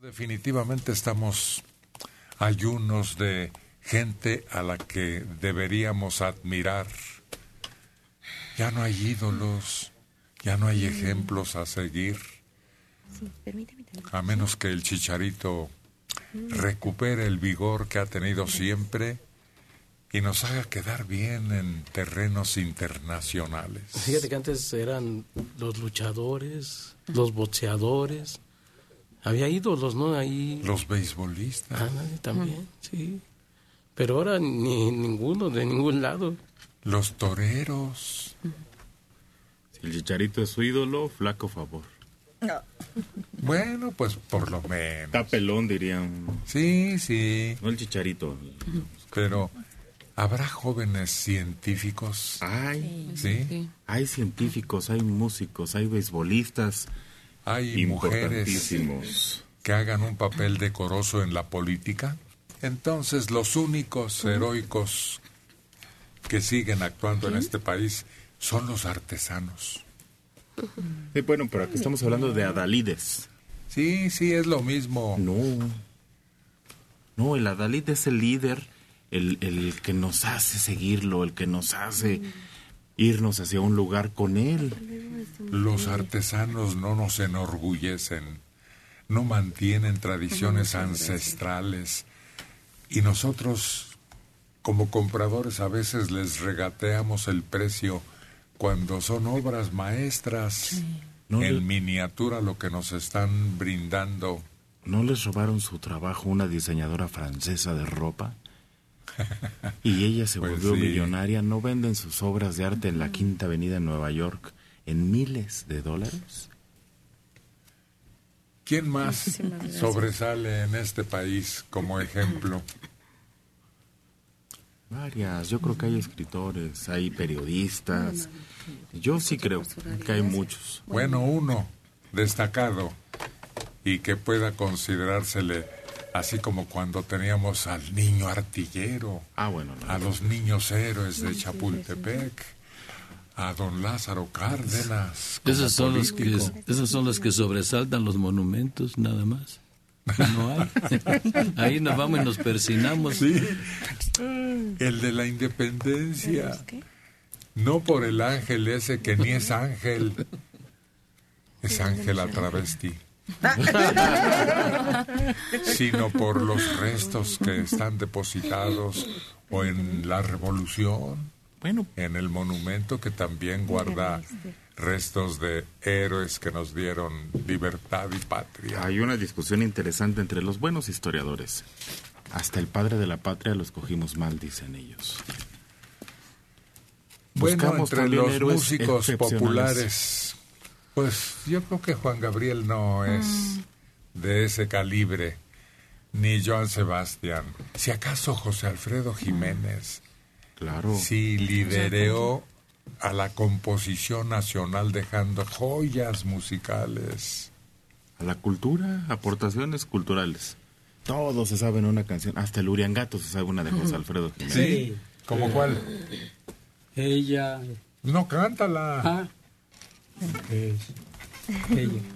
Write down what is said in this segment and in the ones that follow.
Definitivamente estamos ayunos de gente a la que deberíamos admirar. Ya no hay ídolos, ya no hay ejemplos a seguir. A menos que el chicharito recupere el vigor que ha tenido siempre y nos haga quedar bien en terrenos internacionales. Fíjate que antes eran los luchadores, los boxeadores, había ídolos, ¿no? Ahí. Los beisbolistas. Ah, también, sí. Pero ahora ni ninguno, de ningún lado. Los toreros. Si el chicharito es su ídolo, flaco favor. No. Bueno, pues por lo menos. Está pelón, dirían. Sí, sí. No el chicharito. Pero, ¿habrá jóvenes científicos? Hay. ¿Sí? Hay científicos, hay músicos, hay beisbolistas hay mujeres que hagan un papel decoroso en la política, entonces los únicos heroicos que siguen actuando en este país son los artesanos. Sí, bueno, pero aquí estamos hablando de Adalides. Sí, sí, es lo mismo. No. No, el Adalid es el líder, el, el que nos hace seguirlo, el que nos hace irnos hacia un lugar con Él. Los artesanos no nos enorgullecen, no mantienen tradiciones ancestrales y nosotros como compradores a veces les regateamos el precio cuando son obras maestras en miniatura lo que nos están brindando. ¿No les robaron su trabajo una diseñadora francesa de ropa? y ella se pues volvió millonaria, ¿no venden sus obras de arte en la Quinta Avenida en Nueva York en miles de dólares? ¿Quién más sobresale en este país como ejemplo? Varias, yo creo que hay escritores, hay periodistas, yo sí creo que hay muchos. Bueno, uno destacado y que pueda considerársele Así como cuando teníamos al niño artillero, ah, bueno, a los niños héroes de Chapultepec, a don Lázaro Cárdenas. Esos son, los que, esos son los que sobresaltan los monumentos, nada más. No hay. Ahí nos vamos y nos persinamos. Sí. El de la independencia. No por el ángel ese que ni es ángel. Es ángel a travesti. sino por los restos que están depositados o en la revolución, bueno, en el monumento que también guarda restos de héroes que nos dieron libertad y patria. Hay una discusión interesante entre los buenos historiadores. Hasta el padre de la patria lo escogimos mal, dicen ellos. Bueno, entre los músicos populares pues yo creo que Juan Gabriel no es mm. de ese calibre, ni Joan Sebastián. Si acaso José Alfredo Jiménez. Claro. Sí lideró a la composición nacional dejando joyas musicales. A la cultura, aportaciones culturales. Todos se saben una canción, hasta el Uriangato se sabe una de José Alfredo Jiménez. Sí. ¿Cómo cuál? Ella. No, cántala. Ah.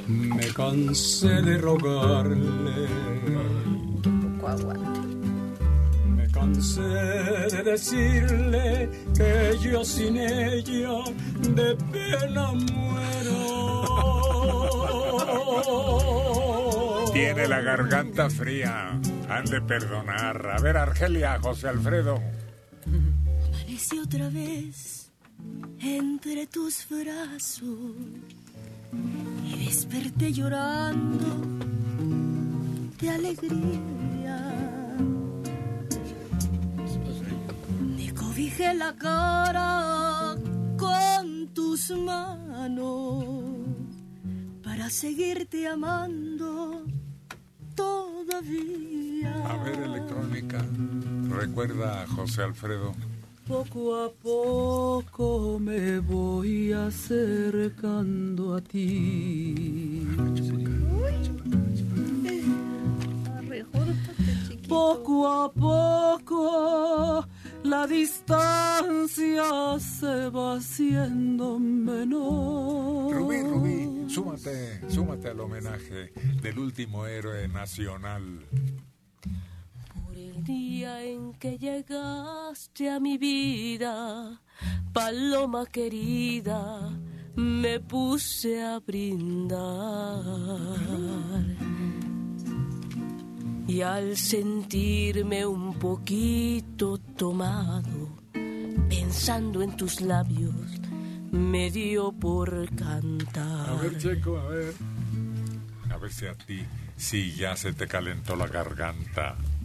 Me cansé de rogarle. Me cansé de decirle que yo sin ella de pena muero. Tiene la garganta fría. Han de perdonar. A ver, Argelia, José Alfredo. Amanecí otra vez entre tus brazos y desperté llorando de alegría. Me cobijé la cara con tus manos para seguirte amando todavía. A ver, electrónica. Recuerda a José Alfredo. Poco a poco me voy acercando a ti. Poco a poco la distancia se va haciendo menor. Rubí, Rubí, súmate, súmate al homenaje del último héroe nacional. El día en que llegaste a mi vida, paloma querida, me puse a brindar. Y al sentirme un poquito tomado, pensando en tus labios, me dio por cantar. A ver, Checo, a ver. A ver si a ti, si ya se te calentó la garganta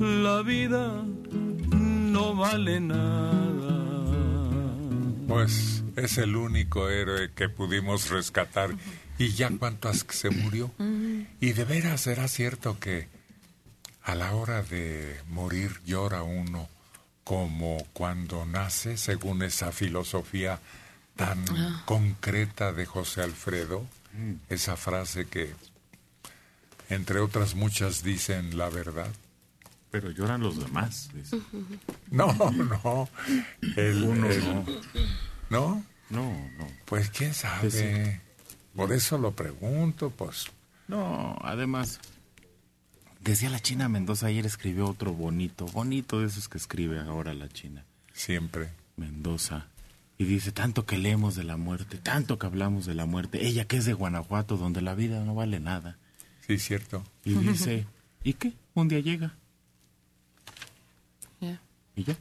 la vida no vale nada. Pues es el único héroe que pudimos rescatar. Y ya cuántas que se murió. Y de veras será cierto que a la hora de morir llora uno como cuando nace, según esa filosofía tan concreta de José Alfredo, esa frase que, entre otras muchas, dicen la verdad. Pero lloran los demás. dice. No, no. El, Uno el- no. ¿No? No, no. Pues quién sabe. Sí, Por eso lo pregunto, pues. No, además, decía la China Mendoza ayer escribió otro bonito, bonito de esos que escribe ahora la China Siempre. Mendoza. Y dice, tanto que leemos de la muerte, tanto que hablamos de la muerte, ella que es de Guanajuato, donde la vida no vale nada. Sí, cierto. Y dice, ¿y qué? Un día llega. Ya. Y ya.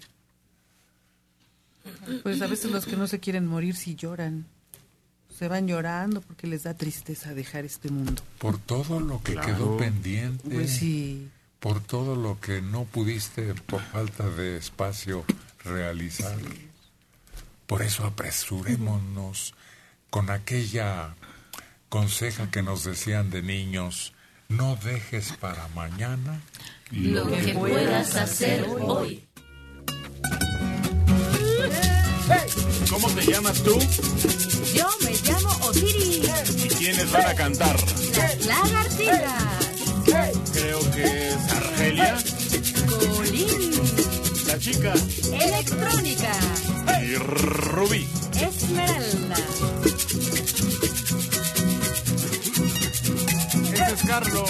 Pues a veces los que no se quieren morir sí lloran. Se van llorando porque les da tristeza dejar este mundo. Por todo lo que Claro. quedó pendiente. Pues sí. Por todo lo que no pudiste, por falta de espacio, realizar. Por eso apresurémonos con aquella conseja que nos decían de niños, no dejes para mañana. Lo que puedas hacer hoy. ¿Cómo te llamas tú? Yo me llamo Osiris, ¿Y quiénes van a cantar? las lagartijas, Creo que es Argelia, Colín, la chica electrónica, y Rubí. esmeralda. Ese es Carlos.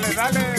Dale, dale.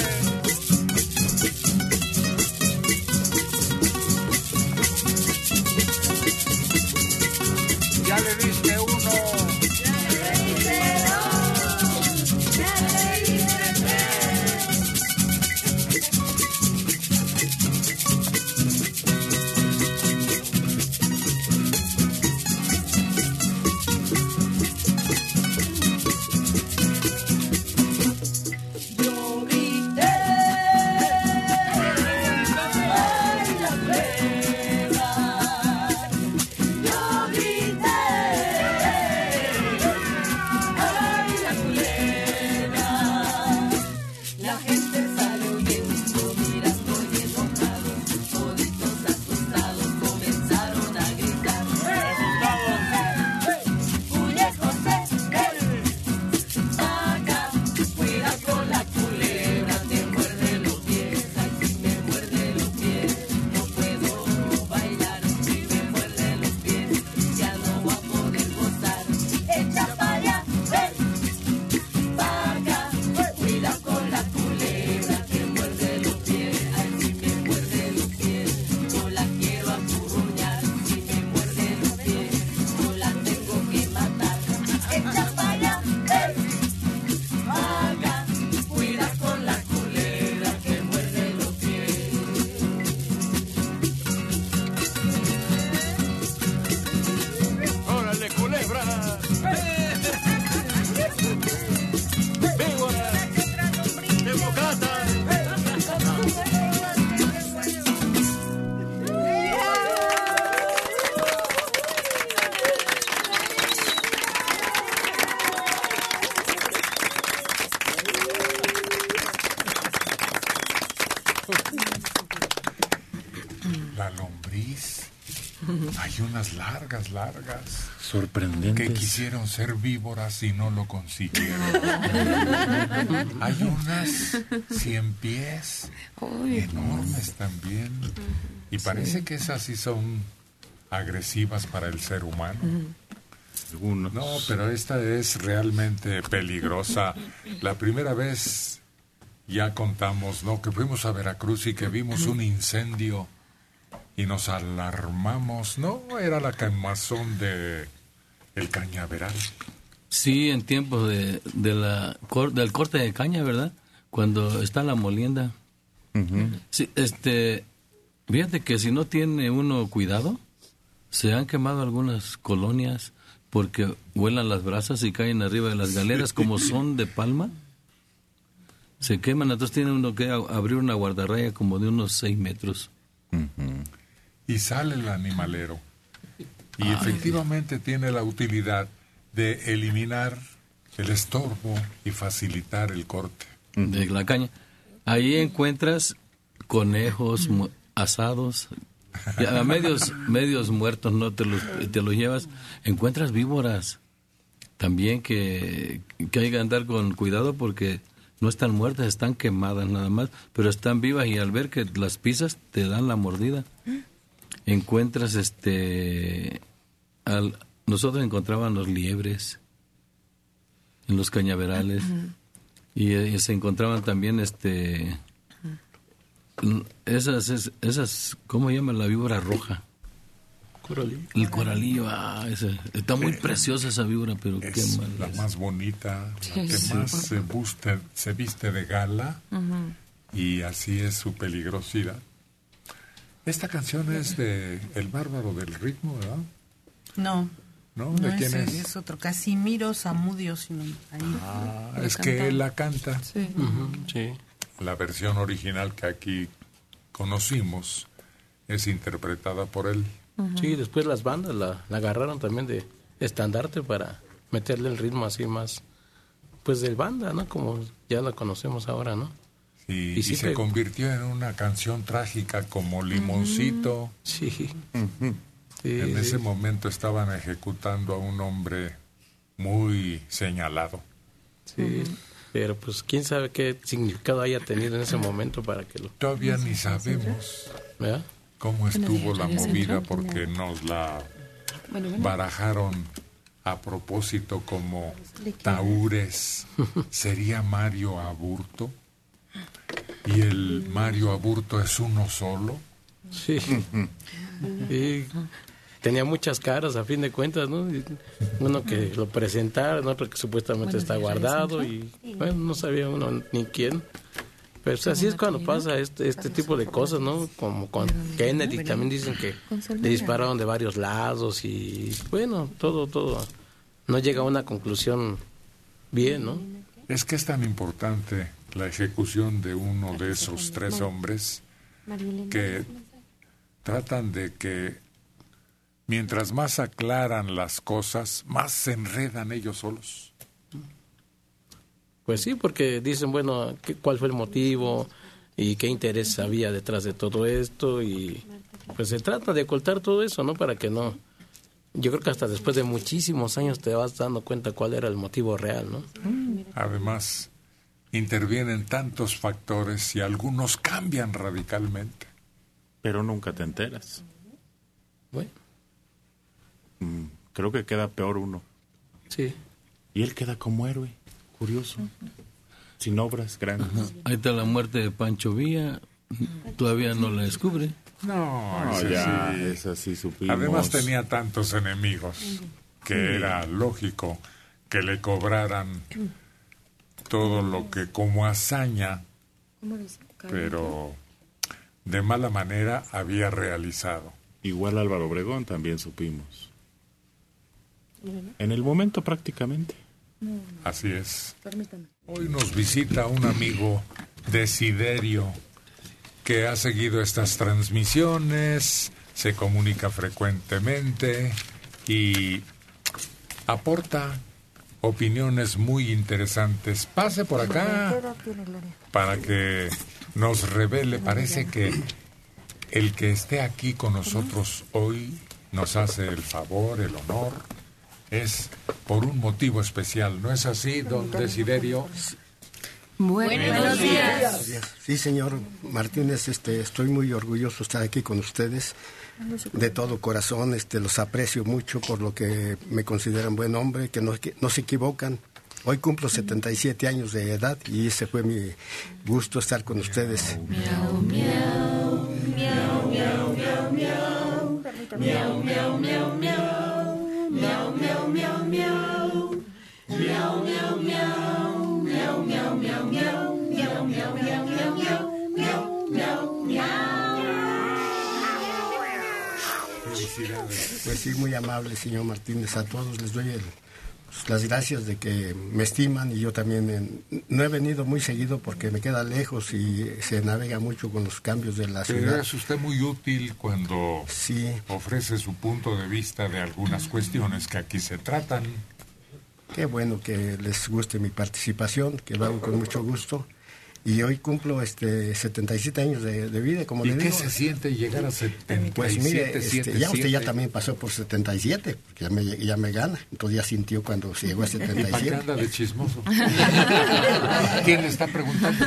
Largas, largas. Sorprendentes. Que quisieron ser víboras y no lo consiguieron. Hay unas cien pies enormes también. Y parece que esas sí son agresivas para el ser humano. Algunos. No, pero esta es realmente peligrosa. La primera vez ya contamos, ¿no? Que fuimos a Veracruz y que vimos un incendio y nos alarmamos. No, era la quemazón de el cañaveral. Sí, en tiempos de, de la, cor- del corte de caña, ¿verdad? Cuando está la molienda. Sí, este, fíjate que si no tiene uno cuidado, se han quemado algunas colonias porque vuelan las brasas y caen arriba de las galeras como son de palma. Se queman, entonces tiene uno que a- abrir una guardarraya como de unos seis metros. Y sale el animalero. Y efectivamente tiene la utilidad de eliminar el estorbo y facilitar el corte. de la caña. Ahí encuentras conejos mu- asados, a medios, medios muertos, no te los, te los llevas. Encuentras víboras también que, que hay que andar con cuidado porque no están muertas, están quemadas nada más, pero están vivas y al ver que las pisas te dan la mordida. Encuentras este al, nosotros encontrábamos liebres en los cañaverales y, eh, se encontraban también este esas es- esas cómo llaman la víbora roja Coralillo. el coralillo ah, ese- está muy preciosa esa víbora pero qué Es mal la es. más bonita, la que Sí. más se, buste- se viste de gala y así es su peligrosidad. Esta canción es de El Bárbaro del Ritmo, ¿verdad? No. ¿No? No, ¿De quién ese es? es otro. Casimiro Zamudio, sino ahí. Ah, es que él la canta. Sí. La versión original que aquí conocimos es interpretada por él. Sí, después las bandas la, la agarraron también de estandarte para meterle el ritmo así más, pues del banda, ¿no? Como ya la conocemos ahora, ¿no? Y, Y y sí se convirtió en una canción trágica como Limoncito. Sí. Sí, En sí. ese momento estaban ejecutando a un hombre muy señalado. Sí, pero pues quién sabe qué significado haya tenido en ese momento para que lo... Todavía ni sabemos ¿Verdad? cómo estuvo la movida porque nos la Bueno, bueno. barajaron a propósito como Taúres, ¿sería Mario Aburto? ¿Y el Mario Aburto es uno solo? Sí. Y tenía muchas caras a fin de cuentas, ¿no? Uno que lo presentaron, otro que supuestamente está guardado y bueno, no sabía uno ni quién. Pero pues, así es cuando pasa este, este tipo de cosas, ¿no? Como con Kennedy también dicen que le dispararon de varios lados y bueno, todo, todo. No llega a una conclusión bien, ¿no? Es que es tan importante la ejecución de uno de esos tres hombres que tratan de que mientras más aclaran las cosas, más se enredan ellos solos. Pues sí, porque dicen, bueno, ¿qué- ¿cuál fue el motivo y qué interés había detrás de todo esto? Y pues se trata de ocultar todo eso, ¿no? Para que no... Yo creo que hasta después de muchísimos años te vas dando cuenta cuál era el motivo real, ¿no? Además, intervienen tantos factores y algunos cambian radicalmente. Pero nunca te enteras. Bueno, Mm, Creo que queda peor uno. sí. Y él queda como héroe, curioso, sin obras grandes. Ahí está la muerte de Pancho Villa, todavía no la descubre. No, No, ese ya, sí. esa sí supimos. Además tenía tantos enemigos que era lógico que le cobraran todo lo que como hazaña, pero de mala manera había realizado. Igual Álvaro Obregón también supimos. En el momento prácticamente. Así es. Hoy nos visita un amigo Desiderio que ha seguido estas transmisiones, se comunica frecuentemente y aporta opiniones muy interesantes. Pase por acá para que nos revele. Parece que el que esté aquí con nosotros hoy nos hace el favor, el honor. Es por un motivo especial, ¿no es así, don Desiderio? Buenos días. Sí, señor Martínez, este, estoy muy orgulloso de estar aquí con ustedes. De todo corazón, este, los aprecio mucho por lo que me consideran buen hombre, que no, que no se equivocan. Hoy cumplo 77 años de edad y ese fue mi gusto estar con ustedes. Pues sí, muy amable, señor Martínez. A todos les doy el- pues, las gracias de que me estiman y yo también en- no he venido muy seguido porque me queda lejos y se navega mucho con los cambios de la Pero ciudad. es usted muy útil cuando Sí, ofrece su punto de vista de algunas cuestiones que aquí se tratan. qué bueno que les guste mi participación, que lo hago con mucho gusto. Y hoy cumplo este 77 años de, de vida, como ¿Y le qué digo. se siente llegar a 77, Pues mire, este, 77? ya usted ya también pasó por 77, porque ya me, ya me gana. Entonces ya sintió cuando se llegó a ¿Para qué 77. anda de chismoso? ¿Quién le está preguntando?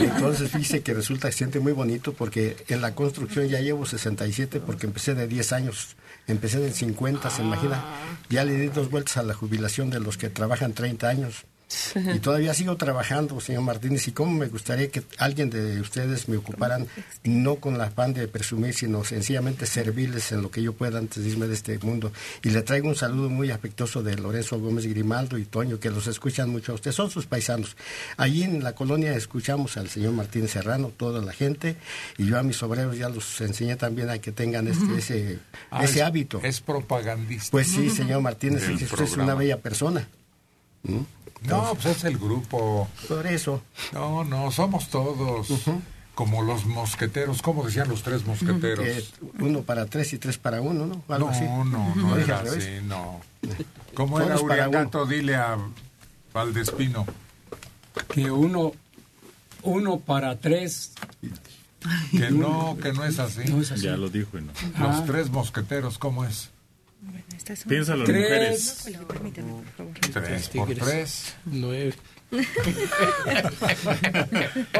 Entonces fíjese que resulta que siente muy bonito porque en la construcción ya llevo 67 porque empecé de 10 años, empecé en el 50, se imagina. Ya le di dos vueltas a la jubilación de los que trabajan 30 años. Y todavía sigo trabajando, señor Martínez, y cómo me gustaría que alguien de ustedes me ocuparan, no con la afán de presumir, sino sencillamente servirles en lo que yo pueda antes de irme de este mundo. Y le traigo un saludo muy afectuoso de Lorenzo Gómez Grimaldo y Toño, que los escuchan mucho a ustedes, son sus paisanos. Allí en la colonia escuchamos al señor Martínez Serrano, toda la gente, y yo a mis obreros ya los enseñé también a que tengan este, ese, Ah, ese es- hábito. Es propagandista. Pues sí, señor Martínez, usted es una bella persona. ¿Mm? No, pues es el grupo. Por eso. No, no, somos todos como los mosqueteros. ¿Cómo decían los tres mosqueteros? Eh, uno para tres y tres para uno, ¿no? Algo no, así. no, no, ¿Lo dije era así, no. ¿Cómo era Uriangato? Dile a Valdespino. que uno uno para tres Que no, que no es así. no es así. Ya lo dijo y no. Los Ah. tres mosqueteros, ¿cómo es? Piénsalo en mujeres. tres Tres por tigres. tres. Nueve.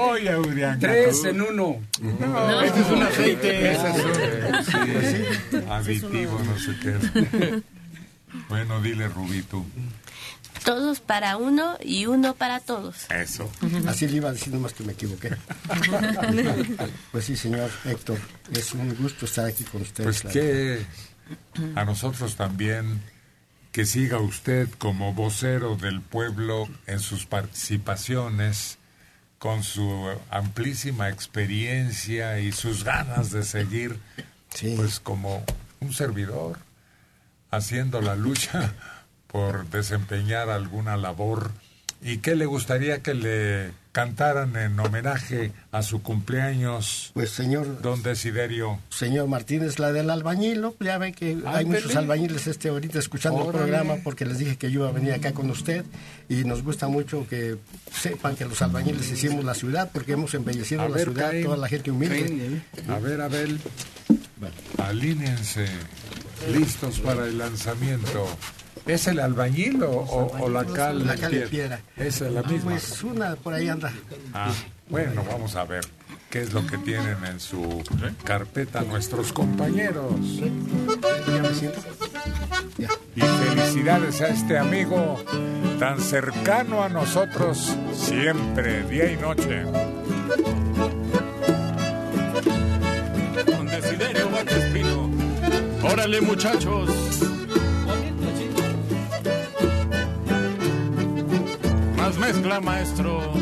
Oye, Uriangato. tres en uno No, ese es un aceite. Ese es un sí, aditivo, no sé qué. Bueno, dile, Rubí, tú. Todos para uno y uno para todos. Eso. Así le iba a decir nomás que me equivoqué. pues sí, señor Héctor, es un gusto estar aquí con ustedes. Pues que a nosotros también que siga usted como vocero del pueblo en sus participaciones, con su amplísima experiencia y sus ganas de seguir, pues como un servidor, haciendo la lucha por desempeñar alguna labor. ¿Y qué le gustaría que le cantaran en homenaje a su cumpleaños? Pues señor... Don Desiderio. Señor Martínez, la del albañil, ¿no? ya ve que hay muchos albañiles este ahorita escuchando el programa porque les dije que yo iba a venir acá con usted y nos gusta mucho que sepan que los albañiles hicimos la ciudad porque hemos embellecido A la ver, ciudad, Caín. toda la gente humilde. A ver, Abel, alínense, listos para el lanzamiento. ¿Es el albañil o, o- o la cal? La cal en piedra. Esa es la misma. Pues una por ahí anda. Ah, bueno, vamos a ver qué es lo que tienen en su carpeta nuestros compañeros. Ya me siento. Y felicidades a este amigo tan cercano a nosotros siempre, día y noche. Con Desiderio Espino. Órale, muchachos. Mezcla, maestro.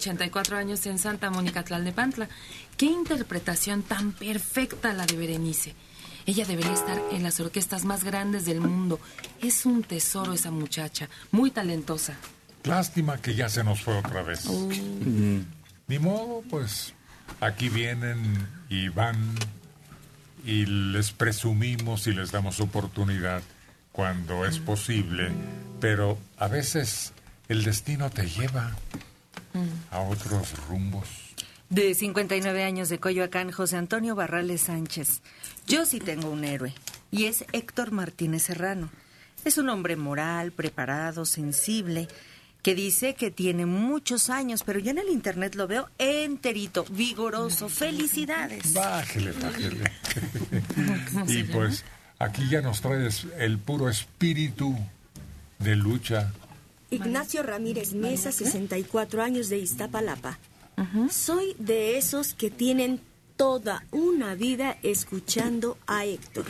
84 años, en Santa Mónica, Tlalnepantla. Qué interpretación tan perfecta la de Berenice. Ella debería estar en las orquestas más grandes del mundo. Es un tesoro esa muchacha, muy talentosa. Lástima que ya se nos fue otra vez. Oh. Ni modo, pues aquí vienen y van y les presumimos y les damos oportunidad cuando es posible, pero a veces el destino te lleva a otros rumbos. De 59 años de Coyoacán, José Antonio Barrales Sánchez. Yo sí tengo un héroe, y es Héctor Martínez Serrano. Es un hombre moral, preparado, sensible, que dice que tiene muchos años, pero yo en el internet lo veo enterito, vigoroso. Felicidades. Bájele, bájele. y pues aquí ya nos traes el puro espíritu de lucha. Ignacio Ramírez Mesa, 64 años de Iztapalapa. Soy de esos que tienen toda una vida escuchando a Héctor.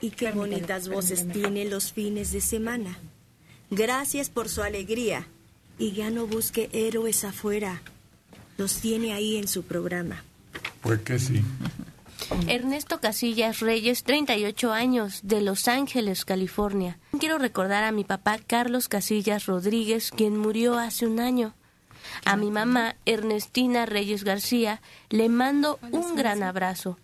Y qué bonitas voces tiene los fines de semana. Gracias por su alegría. Y ya no busque héroes afuera. Los tiene ahí en su programa. Pues que sí. Ernesto Casillas Reyes, 38 años, de Los Ángeles, California. Quiero recordar a mi papá Carlos Casillas Rodríguez, quien murió hace un año. A mi mamá Ernestina Reyes García le mando un gran abrazo.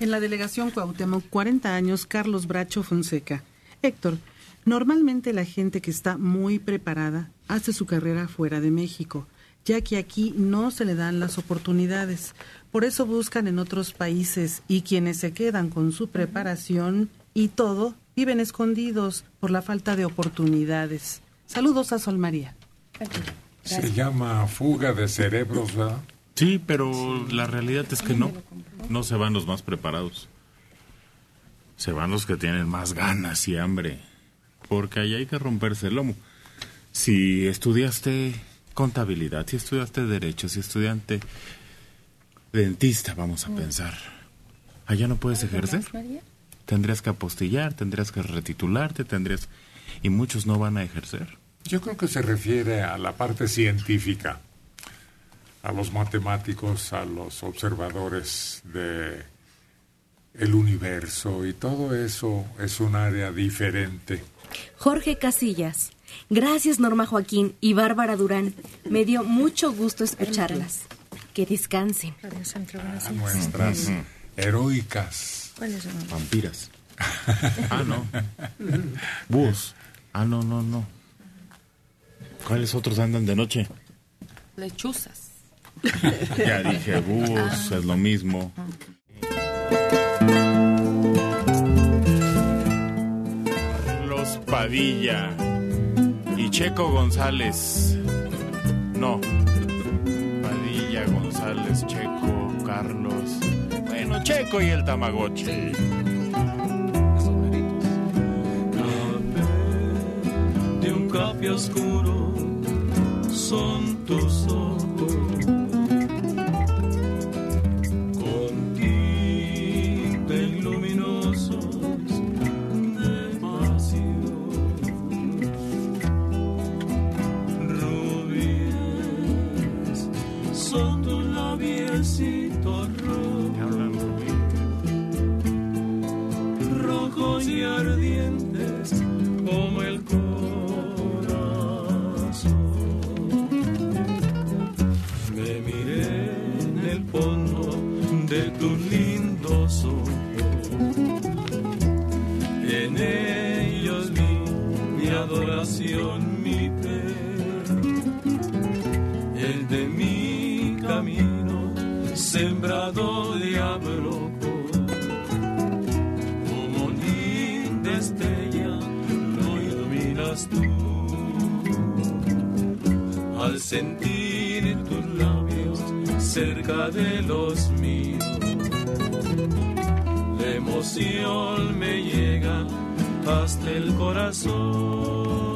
En la delegación Cuauhtémoc, 40 años, Carlos Bracho Fonseca. Héctor, normalmente la gente que está muy preparada hace su carrera fuera de México, ya que aquí no se le dan las oportunidades. Por eso buscan en otros países y quienes se quedan con su preparación y todo viven escondidos por la falta de oportunidades. Saludos a Sol María. Se llama fuga de cerebros, ¿verdad? Sí, pero la realidad es que no. No se van los más preparados. Se van los que tienen más ganas y hambre. Porque ahí hay que romperse el lomo. Si estudiaste contabilidad, si estudiaste derecho, si estudiante dentista, vamos a pensar. Allá no puedes ejercer. Tendrías que apostillar, tendrías que retitularte, tendrías... Y muchos no van a ejercer. Yo creo que se refiere a la parte científica, a los matemáticos, a los observadores de el universo y todo eso es un área diferente. Jorge Casillas. Gracias Norma Joaquín y Bárbara Durán. Me dio mucho gusto escucharlas. Que descansen. A nuestras heroicas Vampiras. Ah, no. Búhos. Ah, no, no, no. ¿Cuáles otros andan de noche? Lechuzas. Ya dije, búhos, es lo mismo. Carlos Padilla Checo González. No. Padilla, González, Checo, Carlos. Bueno, Checo y el Tamagotchi. de un café oscuro son tus ojos. yardım. Sentir tus labios cerca de los míos. La emoción me llega hasta el corazón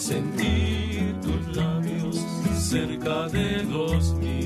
Sentí tus labios cerca de los míos.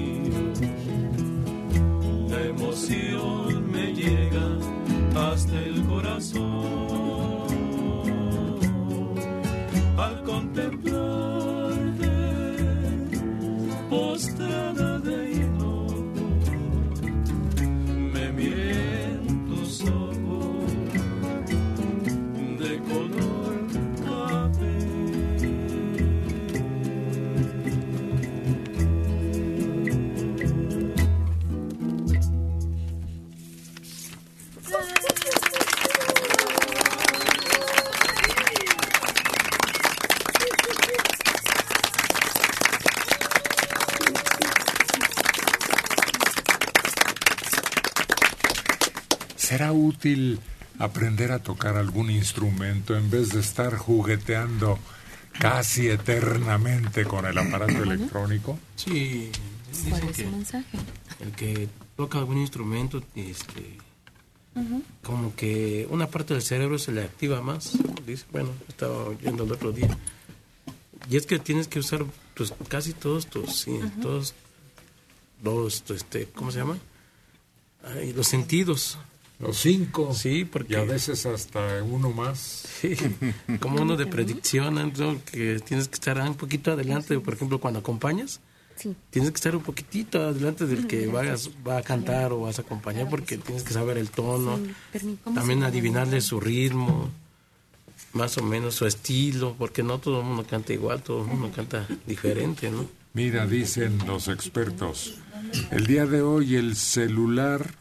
Aprender a tocar algún instrumento en vez de estar jugueteando casi eternamente con el aparato electrónico? Sí, ¿Cuál dicen es que el mensaje? el que toca algún instrumento, este, como que una parte del cerebro se le activa más. Dice, bueno, estaba oyendo el otro día. Y es que tienes que usar pues casi todos tus, sí, todos los, este, ¿cómo se llama? Ay, los sentidos. Los cinco. Sí, porque Y a veces hasta uno más. Sí, como uno de predicción, ¿no? que tienes que estar un poquito adelante, por ejemplo, cuando acompañas, tienes que estar un poquitito adelante del que vayas, va a cantar o vas a acompañar, porque tienes que saber el tono, también adivinarle su ritmo, más o menos su estilo, porque no todo el mundo canta igual, todo el mundo canta diferente, ¿no? Mira, dicen los expertos, el día de hoy el celular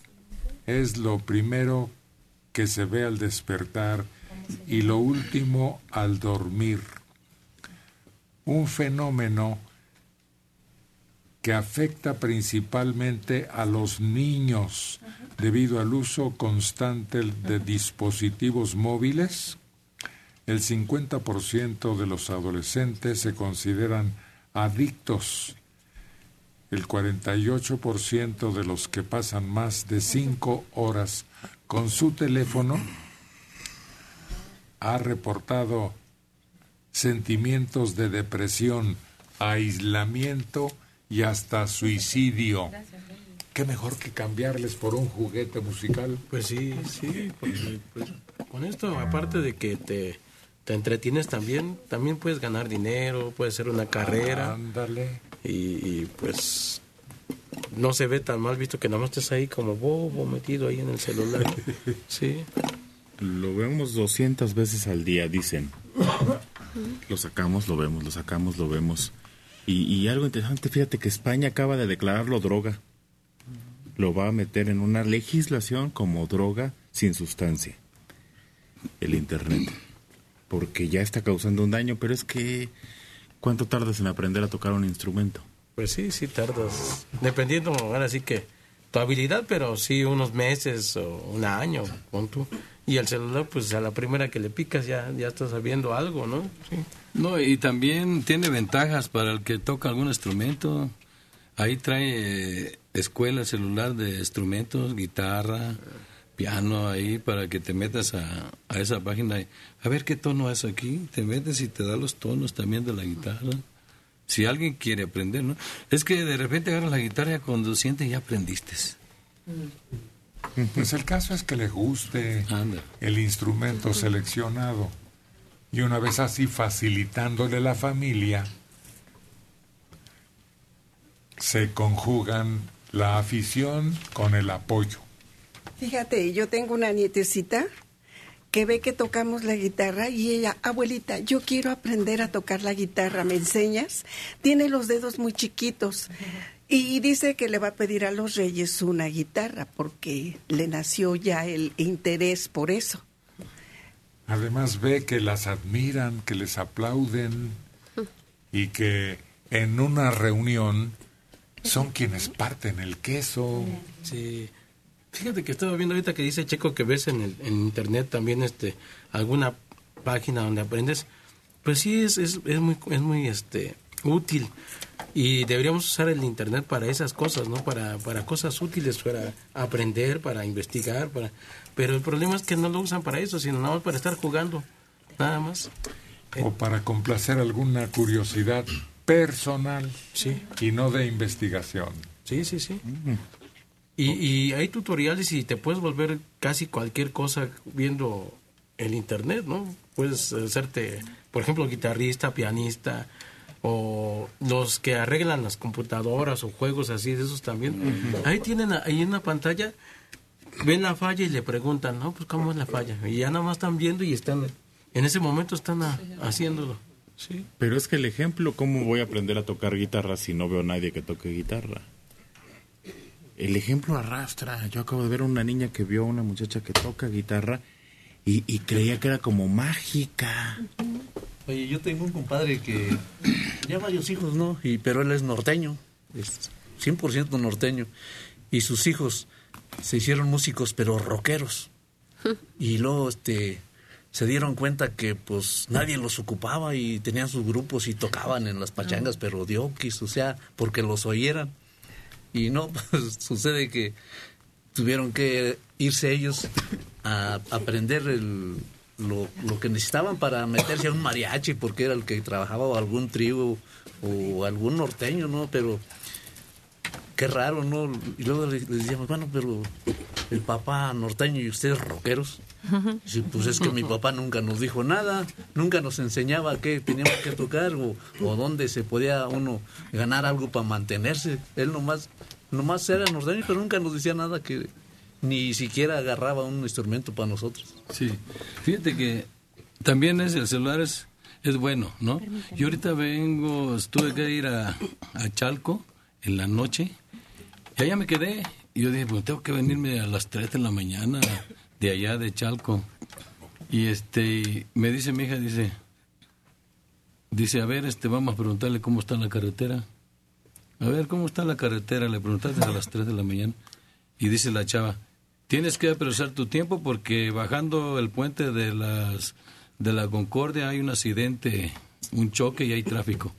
es lo primero que se ve al despertar y lo último al dormir. Un fenómeno que afecta principalmente a los niños debido al uso constante de dispositivos móviles. El 50% de los adolescentes se consideran adictos. El 48% de los que pasan más de 5 horas con su teléfono ha reportado sentimientos de depresión, aislamiento y hasta suicidio. ¿Qué mejor que cambiarles por un juguete musical? Pues sí, sí, porque pues, con esto, aparte de que te, te entretienes también, también puedes ganar dinero, puedes hacer una carrera. Ándale. Y, y, pues no se ve tan mal visto que nada más estés ahí como bobo metido ahí en el celular. Sí. Lo vemos 200 veces al día, dicen. Lo sacamos, lo vemos, lo sacamos, lo vemos. Y, y algo interesante, fíjate que España acaba de declararlo droga. Lo va a meter en una legislación como droga sin sustancia. El Internet. Porque ya está causando un daño, pero es que... ¿Cuánto tardas en aprender a tocar un instrumento? Pues sí, sí tardas. Dependiendo, ahora sí que tu habilidad, pero sí unos meses o un año, pon tú. Y el celular, pues a la primera que le picas ya, ya estás sabiendo algo, ¿no? Sí. No, y también tiene ventajas para el que toca algún instrumento. Ahí trae eh, escuela celular de instrumentos, guitarra, piano ahí para que te metas a, a esa página. y, A ver qué tono es aquí. Te metes y te da los tonos también de la guitarra. Si alguien quiere aprender, ¿no? Es que de repente agarras la guitarra conduciente y ya aprendiste. Pues el caso es que le guste el instrumento seleccionado. Y una vez así facilitándole la familia, se conjugan la afición con el apoyo. Fíjate, yo tengo una nietecita que ve que tocamos la guitarra y ella, abuelita, yo quiero aprender a tocar la guitarra, ¿me enseñas? Tiene los dedos muy chiquitos y dice que le va a pedir a los reyes una guitarra porque le nació ya el interés por eso. Además ve que las admiran, que les aplauden y que en una reunión son quienes parten el queso. Sí. Fíjate que estaba viendo ahorita que dice Checo que ves en, el, en internet también este alguna página donde aprendes. Pues sí, es, es, es muy, es muy este, útil. Y deberíamos usar el internet para esas cosas, ¿no? Para, para cosas útiles, para aprender, para investigar, para... Pero el problema es que no lo usan para eso, sino nada más para estar jugando, nada más. O para complacer alguna curiosidad personal Sí. y no de investigación. Sí, sí, sí. Y, y hay tutoriales y te puedes volver casi cualquier cosa viendo el internet, ¿no? Puedes hacerte, por ejemplo, guitarrista, pianista, o los que arreglan las computadoras o juegos así de esos también. Ahí tienen ahí en una pantalla, ven la falla y le preguntan, no, pues cómo es la falla. Y ya nada más están viendo y están, en ese momento están a- haciéndolo. Sí. Pero es que el ejemplo, ¿cómo voy a aprender a tocar guitarra si no veo a nadie que toque guitarra? El ejemplo arrastra. Yo acabo de ver a una niña que vio a una muchacha que toca guitarra y, y creía que era como mágica. Oye, yo tengo un compadre que ya varios hijos, ¿no? Y, pero él es norteño, es 100% norteño. Y sus hijos se hicieron músicos, pero rockeros. Y luego este, se dieron cuenta que pues nadie los ocupaba y tenían sus grupos y tocaban en las pachangas, pero diokis, o sea, porque los oyeran. Y no, pues sucede que tuvieron que irse ellos a aprender el, lo, que necesitaban para meterse a un mariachi, porque era el que trabajaba o algún trío o algún norteño, ¿no? Pero qué raro, ¿no? Y luego les, les decíamos, bueno, pero el papá norteño y ustedes rockeros. Sí, pues es que mi papá nunca nos dijo nada, nunca nos enseñaba qué teníamos que tocar o, o dónde se podía uno ganar algo para mantenerse. Él nomás, nomás era norteño, pero nunca nos decía nada que ni siquiera agarraba un instrumento para nosotros. Sí, fíjate que también es el celular es, es bueno, ¿no? Yo ahorita vengo, tuve que ir a, a Chalco en la noche y allá me quedé. Y yo dije, pues tengo que venirme a las 3 de la mañana de allá de Chalco. Y este, me dice mi hija, dice, dice, a ver, este, vamos a preguntarle cómo está la carretera. A ver, ¿cómo está la carretera? Le preguntaste a las 3 de la mañana. Y dice la chava, tienes que apreciar tu tiempo porque bajando el puente de las de la Concordia hay un accidente, un choque y hay tráfico.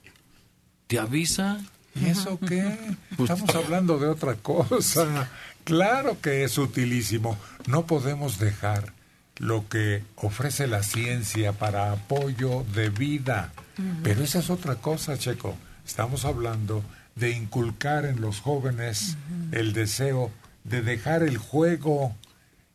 ¿Te avisa? ¿Y eso qué? Pues- Estamos hablando de otra cosa. Claro que es utilísimo. No podemos dejar lo que ofrece la ciencia para apoyo de vida. Pero esa es otra cosa, Checo. Estamos hablando de inculcar en los jóvenes el deseo de dejar el juego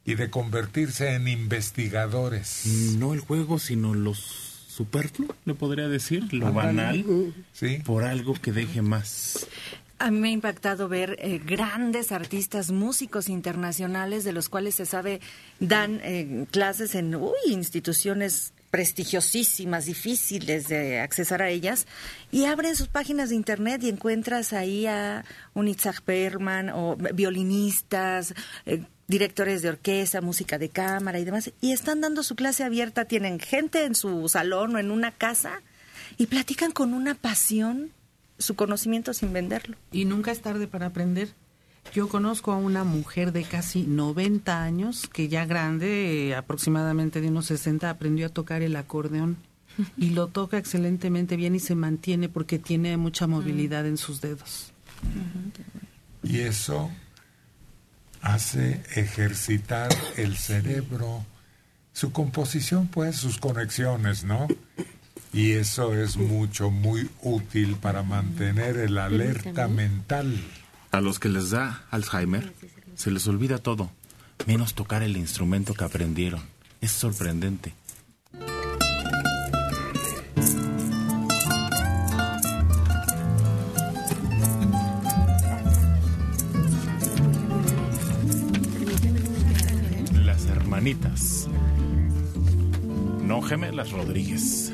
y de convertirse en investigadores. No el juego, sino lo superfluo, le podría decir, lo banal, Sí. por algo que deje más. A mí me ha impactado ver eh, grandes artistas, músicos internacionales, de los cuales se sabe dan eh, clases en uy, instituciones prestigiosísimas, difíciles de accesar a ellas, y abren sus páginas de internet y encuentras ahí a un Itzhak Perlman o violinistas, eh, directores de orquesta, música de cámara y demás, y están dando su clase abierta, tienen gente en su salón o en una casa y platican con una pasión su conocimiento sin venderlo. Y nunca es tarde para aprender. Yo conozco a una mujer de casi 90 años que ya grande, aproximadamente de unos 60, aprendió a tocar el acordeón y lo toca excelentemente bien y se mantiene porque tiene mucha movilidad en sus dedos. Y eso hace ejercitar el cerebro, su composición, pues, sus conexiones, ¿no? Y eso es mucho, muy útil para mantener el alerta mental. A los que les da Alzheimer, se les olvida todo, menos tocar el instrumento que aprendieron. Es sorprendente. Las hermanitas. No gemelas Rodríguez.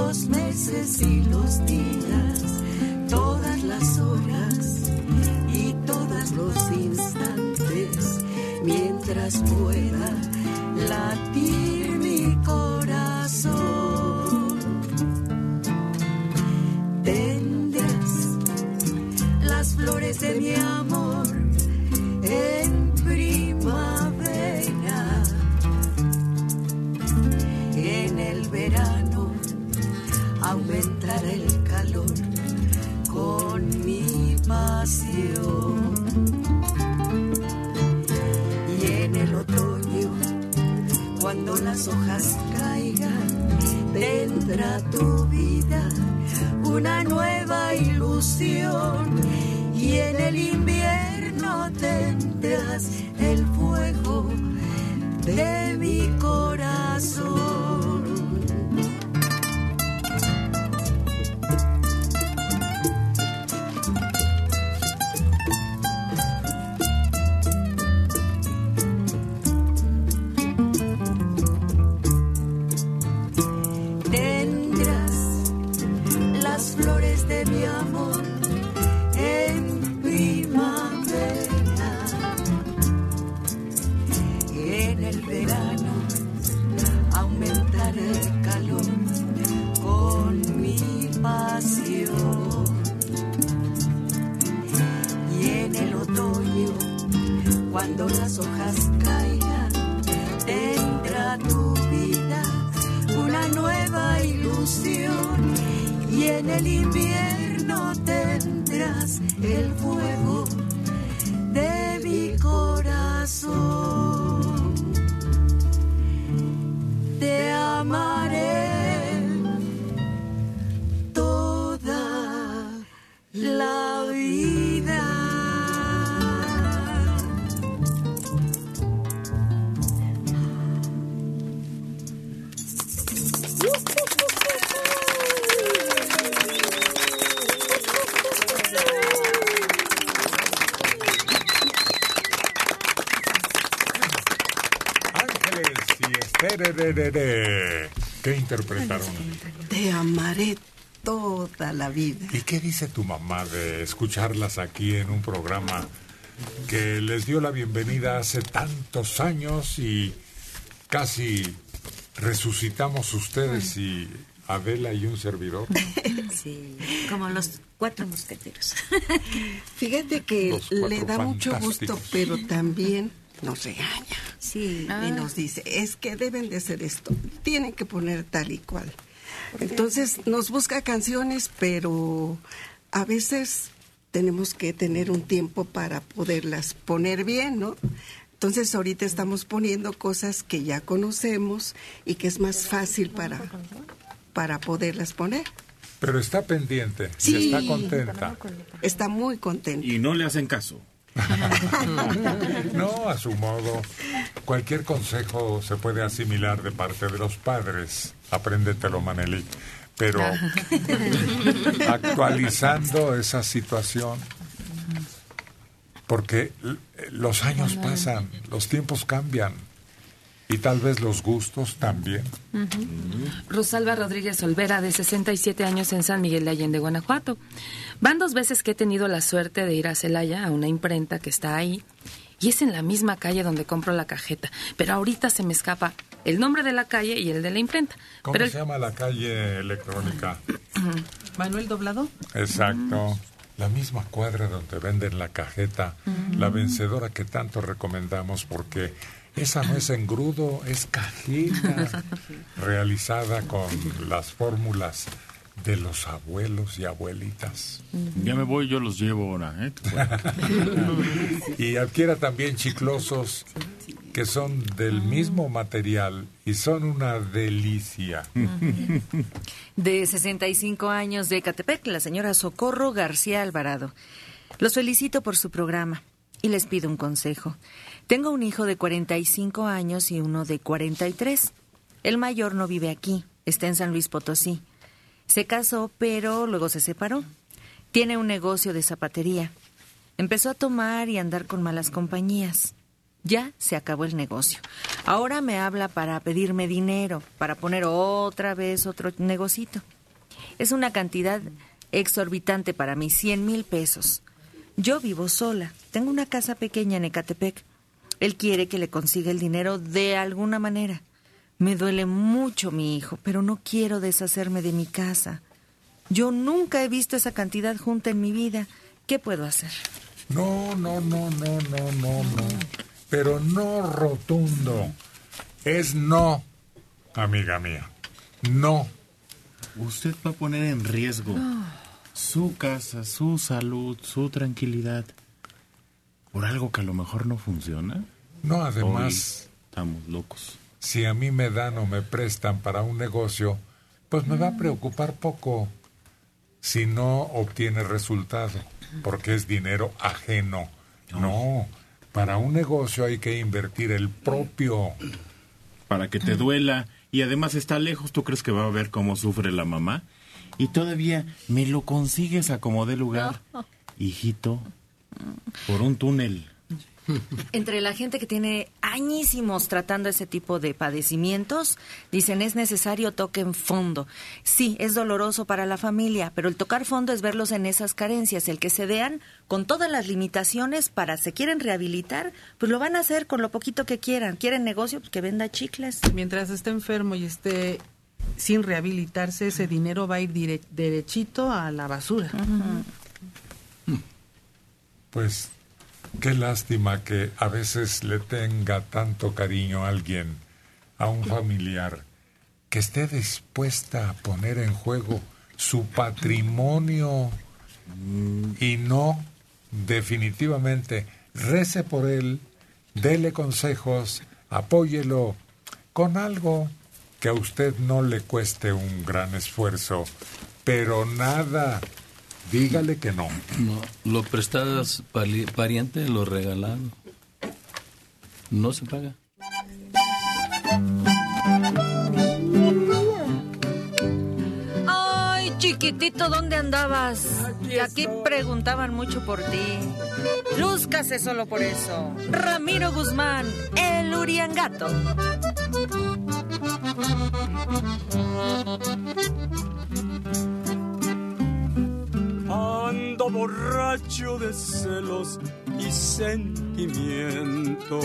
los meses y los días, todas las horas y todos los instantes, mientras pueda latir mi corazón. Tendrás las flores de mi amor en primavera, en el verano aumentar el calor con mi pasión. Y en el otoño, cuando las hojas caigan, tendrá tu vida una nueva ilusión. Y en el invierno tendrás el fuego de mi corazón. Y Esterererere. ¿Qué interpretaron? Te amaré toda la vida. ¿Y qué dice tu mamá de escucharlas aquí en un programa que les dio la bienvenida hace tantos años y casi resucitamos ustedes y Adela y un servidor? Sí, como los cuatro mosqueteros. Fíjate que le da mucho gusto, pero también nos regaña. Sí. Y nos dice, es que deben de hacer esto, tienen que poner tal y cual. Entonces nos busca canciones, pero a veces tenemos que tener un tiempo para poderlas poner bien, ¿no? Entonces ahorita estamos poniendo cosas que ya conocemos y que es más fácil para, para poderlas poner. Pero está pendiente Sí. y está contenta. Está muy contenta. Y no le hacen caso. No, a su modo. Cualquier consejo se puede asimilar de parte de los padres. Apréndetelo, Maneli. Pero actualizando esa situación, porque los años pasan, los tiempos cambian y tal vez los gustos también. Rosalba Rodríguez Olvera, de 67 años en San Miguel de Allende, Guanajuato. Van dos veces que he tenido la suerte de ir a Celaya, a una imprenta que está ahí, y es en la misma calle donde compro la cajeta. Pero ahorita se me escapa el nombre de la calle y el de la imprenta. ¿Cómo Pero el- se llama la calle electrónica? Manuel Doblado. Exacto. La misma cuadra donde venden la cajeta, la vencedora que tanto recomendamos porque esa no es engrudo, es cajita realizada con las fórmulas de los abuelos y abuelitas. Ya me voy, yo los llevo ahora. ¿eh? Y adquiera también chiclosos que son del mismo material y son una delicia. De 65 años de Catepec, la señora Socorro García Alvarado. Los felicito por su programa y les pido un consejo. Tengo un hijo de 45 años y uno de 43. El mayor no vive aquí, está en San Luis Potosí. Se casó, pero luego se separó. Tiene un negocio de zapatería. Empezó a tomar y andar con malas compañías. Ya se acabó el negocio. Ahora me habla para pedirme dinero, para poner otra vez otro negocito. Es una cantidad exorbitante para mí, 100 mil pesos. Yo vivo sola, tengo una casa pequeña en Ecatepec. Él quiere que le consiga el dinero de alguna manera. Me duele mucho mi hijo, pero no quiero deshacerme de mi casa. Yo nunca he visto esa cantidad junta en mi vida. ¿Qué puedo hacer? No, no, no, no, no, no, no. Pero no rotundo. Es no, amiga mía. No. Usted va a poner en riesgo su casa, su salud, su tranquilidad por algo que a lo mejor no funciona. No, además- Hoy estamos locos. Si a mí me dan o me prestan para un negocio, pues me va a preocupar poco si no obtiene resultado, porque es dinero ajeno. No, para un negocio hay que invertir el propio. Para que te duela. Y además está lejos, ¿tú crees que va a ver cómo sufre la mamá? Y todavía me lo consigues a como de lugar. Hijito, por un túnel. Entre la gente que tiene añísimos tratando ese tipo de padecimientos, dicen es necesario toquen fondo. Sí, es doloroso para la familia, pero el tocar fondo es verlos en esas carencias, el que se vean con todas las limitaciones para se quieren rehabilitar, pues lo van a hacer con lo poquito que quieran. Quieren negocio, pues que venda chicles. Mientras esté enfermo y esté sin rehabilitarse, ese dinero va a ir dire- derechito a la basura. Pues qué lástima que a veces le tenga tanto cariño a alguien, a un familiar, que esté dispuesta a poner en juego su patrimonio y no definitivamente rece por él, dele consejos, apóyelo con algo que a usted no le cueste un gran esfuerzo, pero nada, dígale que no. No, lo prestadas pariente, lo regalado. No se paga. Ay, chiquitito, ¿dónde andabas? Y aquí preguntaban mucho por ti. Lúzcase solo por eso. Ramiro Guzmán, el Uriangato. Ando borracho de celos y sentimiento.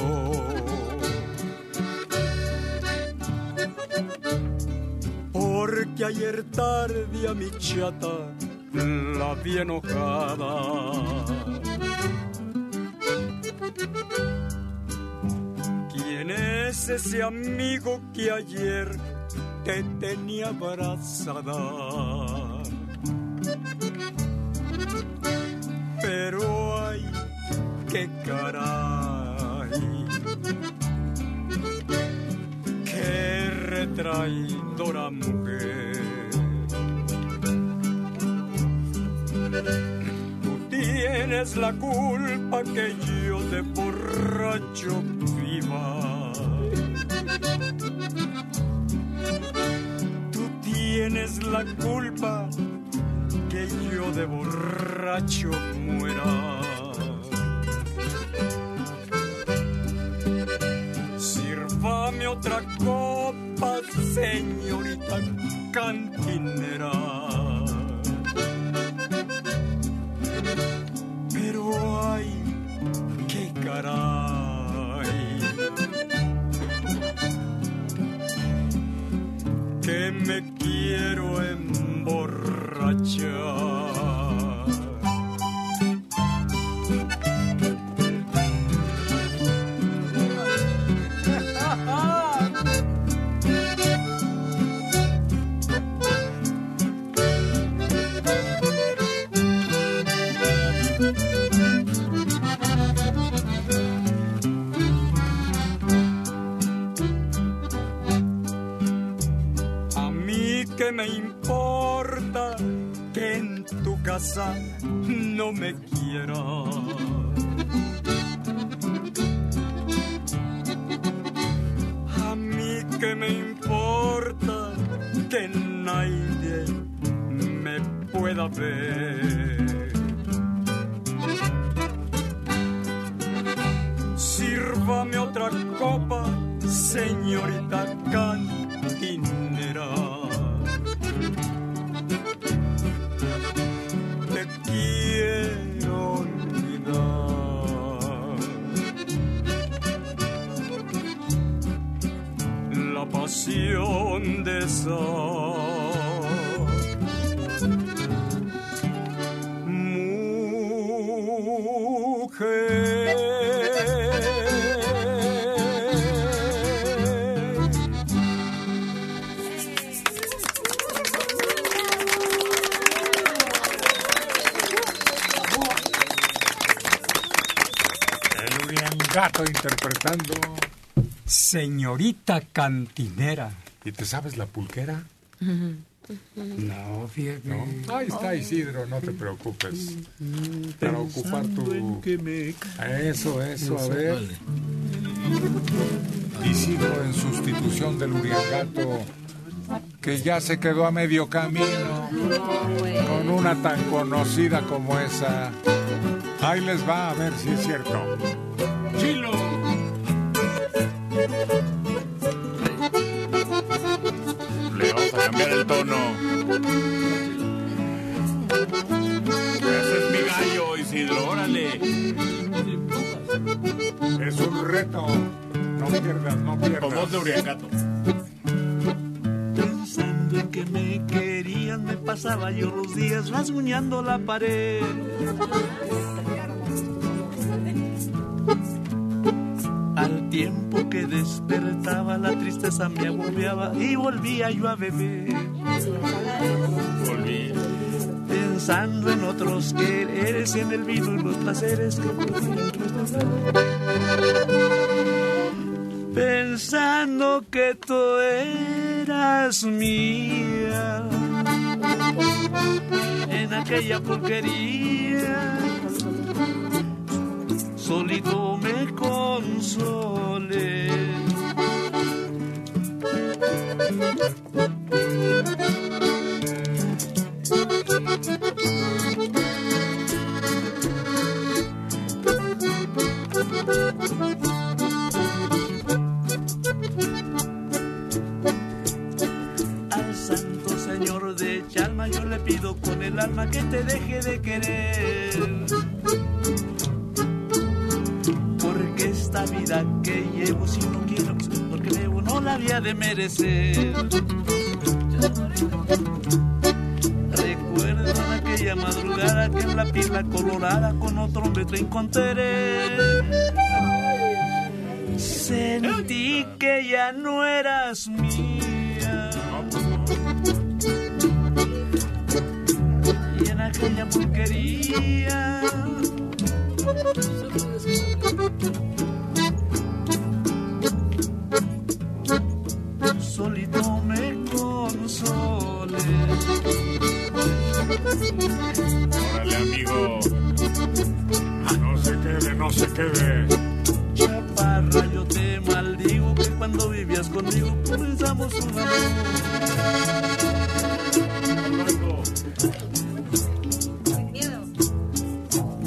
Porque ayer tarde a mi chata la vi enojada. ¿Quién es ese amigo que ayer te tenía abrazada? Pero ay, qué caray, qué retraidora mujer. Tú tienes la culpa que yo de borracho viva. Tú tienes la culpa que yo de borracho muera. Sírvame otra copa, señorita cantinera. Pero ay, qué caray. Cantinera. ¿Y te sabes la pulquera? No, fíjate. ¿No? Ahí está Isidro, no te preocupes. Para ocupar tu... Eso, eso, a ver. Isidro en sustitución del Uriangato, que ya se quedó a medio camino, con una tan conocida como esa. Ahí les va a ver si es cierto. ¡Chilo! Tono. Ese es mi gallo, Isidro, órale. Es un reto. No pierdas, no pierdas. Con voz de Uriangato. Pensando en que me querían, me pasaba yo los días rasguñando la pared. Que despertaba, la tristeza me agobiaba y volvía yo a beber. Volví. Pensando en otros quereres, en el vino y los placeres que podían. Pensando que tú eras mía en aquella porquería, solito me consolé. Al santo señor de Chalma yo le pido con el alma que te deje de querer. Que llevo si no quiero, porque debo no la había de merecer. Recuerdo en aquella madrugada que en la pila colorada con otro hombre te encontré. Sentí que ya no eras mía. Y en aquella porquería.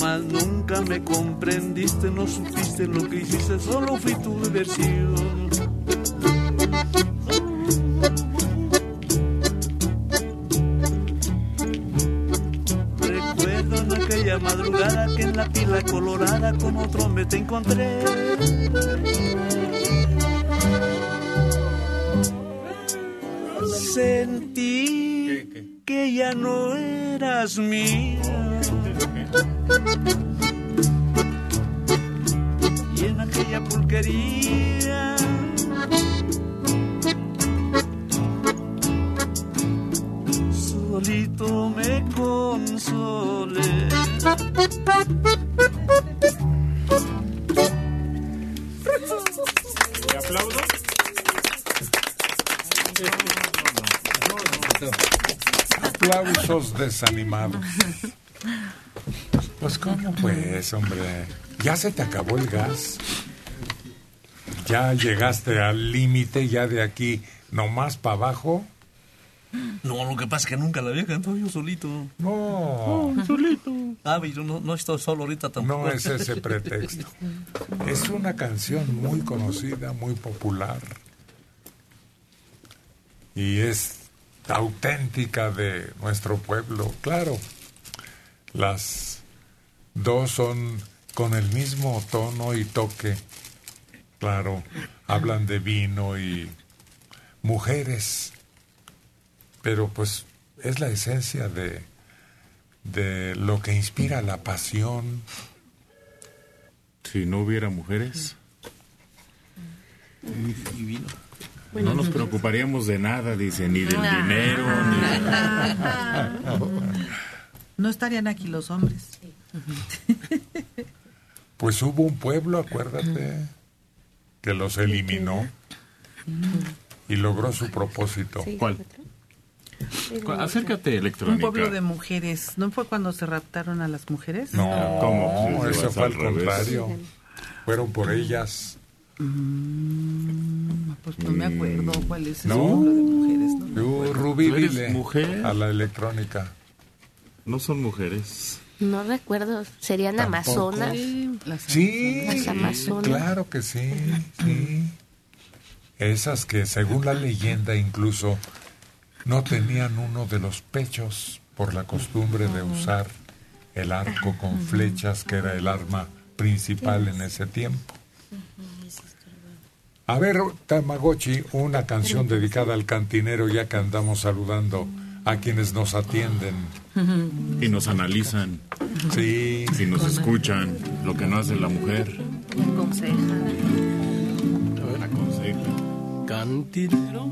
Mas nunca me comprendiste, no supiste lo que hiciste, solo fui tu diversión. Pues, hombre. Ya se te acabó el gas. Ya llegaste al límite, ya de aquí nomás para abajo. No, lo que pasa es que nunca la había cantado yo solito. No. solito. Ah, yo no, no estoy solo ahorita tampoco. No es ese pretexto. Es una canción muy conocida, muy popular. Y es auténtica de nuestro pueblo. Claro, las dos son con el mismo tono y toque. Claro, hablan de vino y mujeres. Pero pues es la esencia de, de lo que inspira la pasión. Si no hubiera mujeres, Y vino. no nos preocuparíamos de nada, dice, ni del dinero, ni... No estarían aquí los hombres. Pues hubo un pueblo, acuérdate. que los eliminó y logró su propósito. ¿Cuál? Cu- Acércate, Un electrónica. pueblo de mujeres. ¿No fue cuando se raptaron a las mujeres? No, ¿Cómo? Sí, eso fue al contrario. Fueron por ellas. Mm, pues no me acuerdo cuál es ese No. pueblo de mujeres. ¿no? Yo, Rubí, ¿Tú eres dile mujer? a la electrónica. No son mujeres. No recuerdo, serían Tampoco. amazonas. Sí, Las amazonas. claro que sí, sí. Esas que según la leyenda incluso no tenían uno de los pechos por la costumbre de usar el arco con flechas que era el arma principal en ese tiempo. A ver, Tamagotchi, una canción dedicada al cantinero ya que andamos saludando a quienes nos atienden. Y nos analizan. Sí. Y nos escuchan. Lo que no hace la mujer. Aconseja. Aconseja. Cantinero,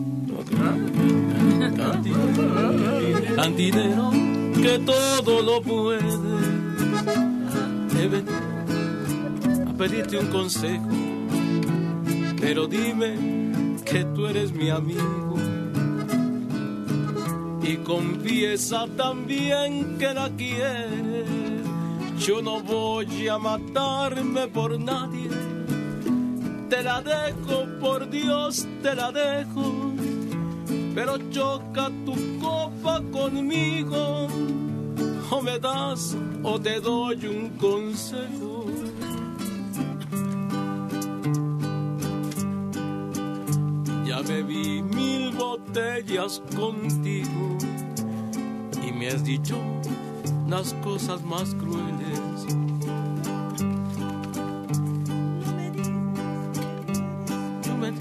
cantinero, cantinero, que todo lo puede. He venido a pedirte un consejo, pero dime que tú eres mi amigo. Y confiesa también que la quieres. Yo no voy a matarme por nadie. Te la dejo, por Dios, te la dejo. Pero choca tu copa conmigo. O me das o te doy un consejo. Bebí mil botellas contigo y me has dicho las cosas más crueles. No me,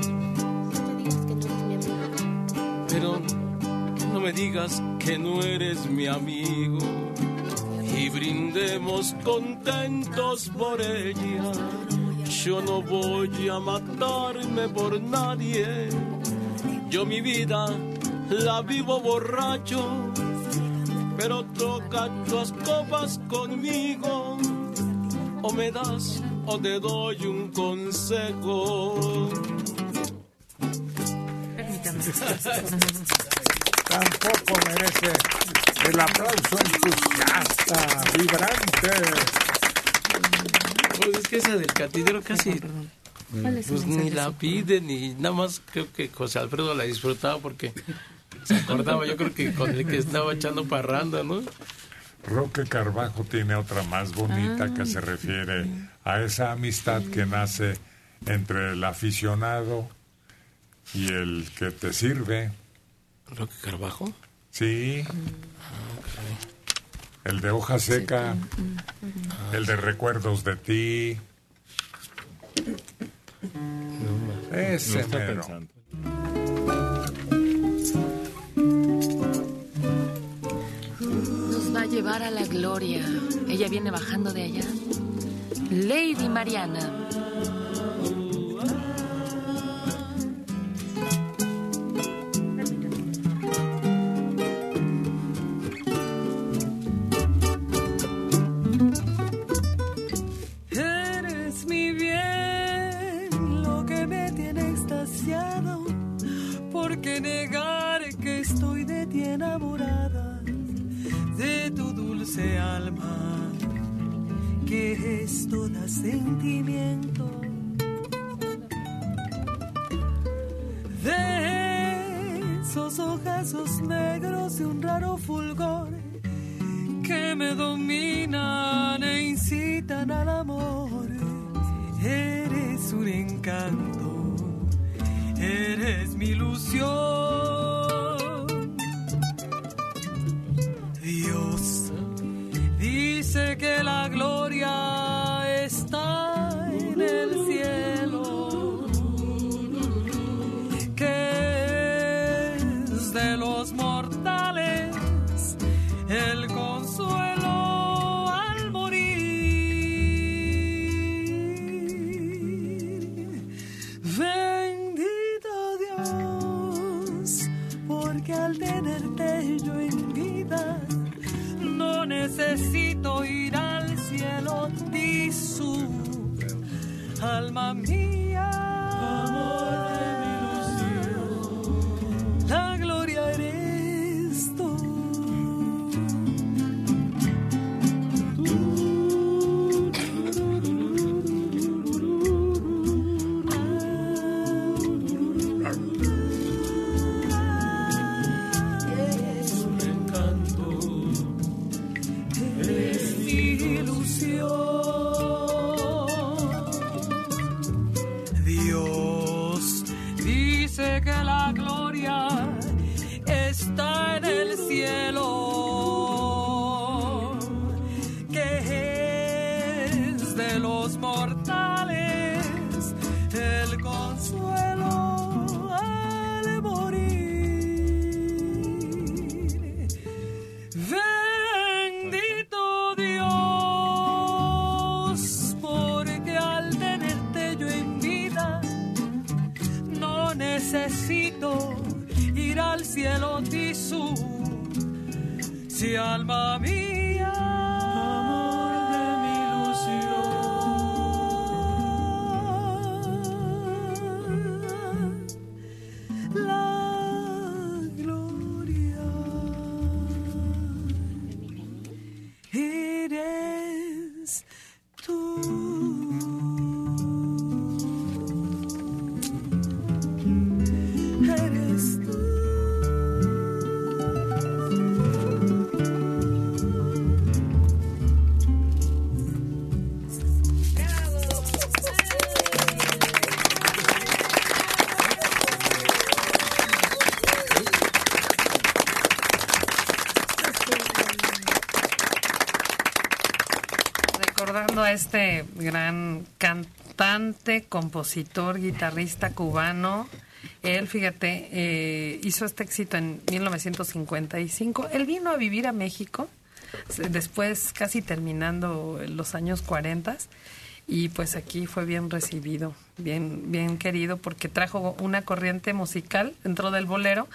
pero no me digas que no eres mi amigo y brindemos contentos por ella. Yo no voy a matarme por nadie. Yo mi vida la vivo borracho, pero toca las copas conmigo. O me das o te doy un consejo. Tampoco merece el aplauso entusiasta, vibrante. Pues es que esa del cantinero casi ¿Cuál es el pues ni la pide ni nada más creo que José Alfredo la disfrutaba porque se acordaba yo creo que con el que estaba echando parranda, ¿no? Roque Carbajo tiene otra más bonita que se refiere a esa amistad que nace entre el aficionado y el que te sirve. ¿Roque Carbajo? Sí. El de hoja seca, el de recuerdos de ti. Ese No está mero. pensando. Nos va a llevar a la gloria. Ella viene bajando de allá. Lady Mariana. Dulce alma, que es toda sentimiento. De esos ojazos negros de un raro fulgor que me dominan e incitan al amor. Eres un encanto, eres mi ilusión. La gloria gran cantante, compositor, guitarrista cubano, él, fíjate, eh, hizo este éxito en 1955. Él vino a vivir a México, después casi terminando los años 40, y pues aquí fue bien recibido, bien, bien querido, porque trajo una corriente musical dentro del bolero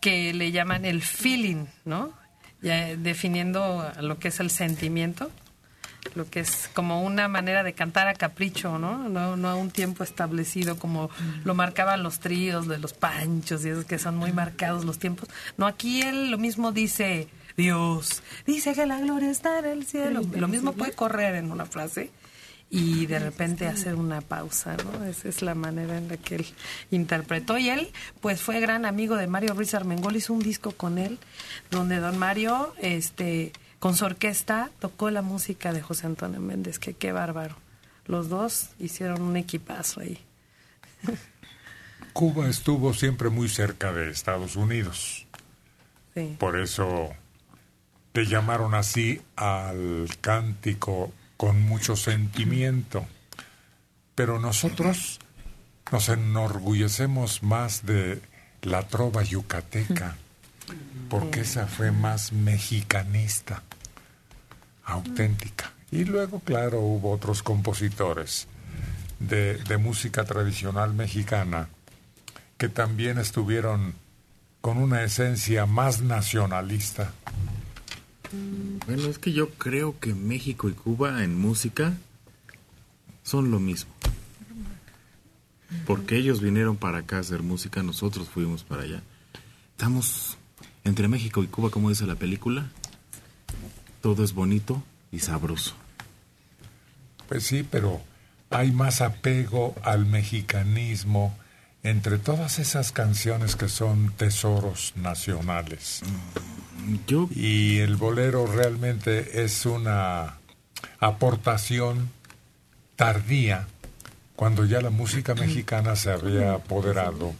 que le llaman el feeling, ¿no? Ya definiendo lo que es el sentimiento, lo que es como una manera de cantar a capricho, ¿no? No, no a un tiempo establecido como lo marcaban los tríos de los panchos y esos que son muy marcados los tiempos. No, aquí él lo mismo dice Dios, dice que la gloria está en el cielo. Lo mismo puede correr en una frase y de repente hacer una pausa, ¿no? Esa es la manera en la que él interpretó. Y él, pues fue gran amigo de Mario Ruiz Armengol, hizo un disco con él, donde don Mario, este, con su orquesta, tocó la música de José Antonio Méndez, que qué bárbaro. Los dos hicieron un equipazo ahí. Cuba estuvo siempre muy cerca de Estados Unidos. Sí. Por eso le llamaron así al cántico con mucho sentimiento. Pero nosotros nos enorgullecemos más de la trova yucateca, porque esa fue más mexicanista, auténtica. Y luego, claro, hubo otros compositores de, de música tradicional mexicana que también estuvieron con una esencia más nacionalista. Bueno, es que yo creo que México y Cuba en música son lo mismo. Porque ellos vinieron para acá a hacer música, nosotros fuimos para allá. Estamos entre México y Cuba, como dice la película. Todo es bonito y sabroso. Pues sí, pero hay más apego al mexicanismo entre todas esas canciones que son tesoros nacionales. Y el bolero realmente es una aportación tardía cuando ya la música mexicana se había apoderado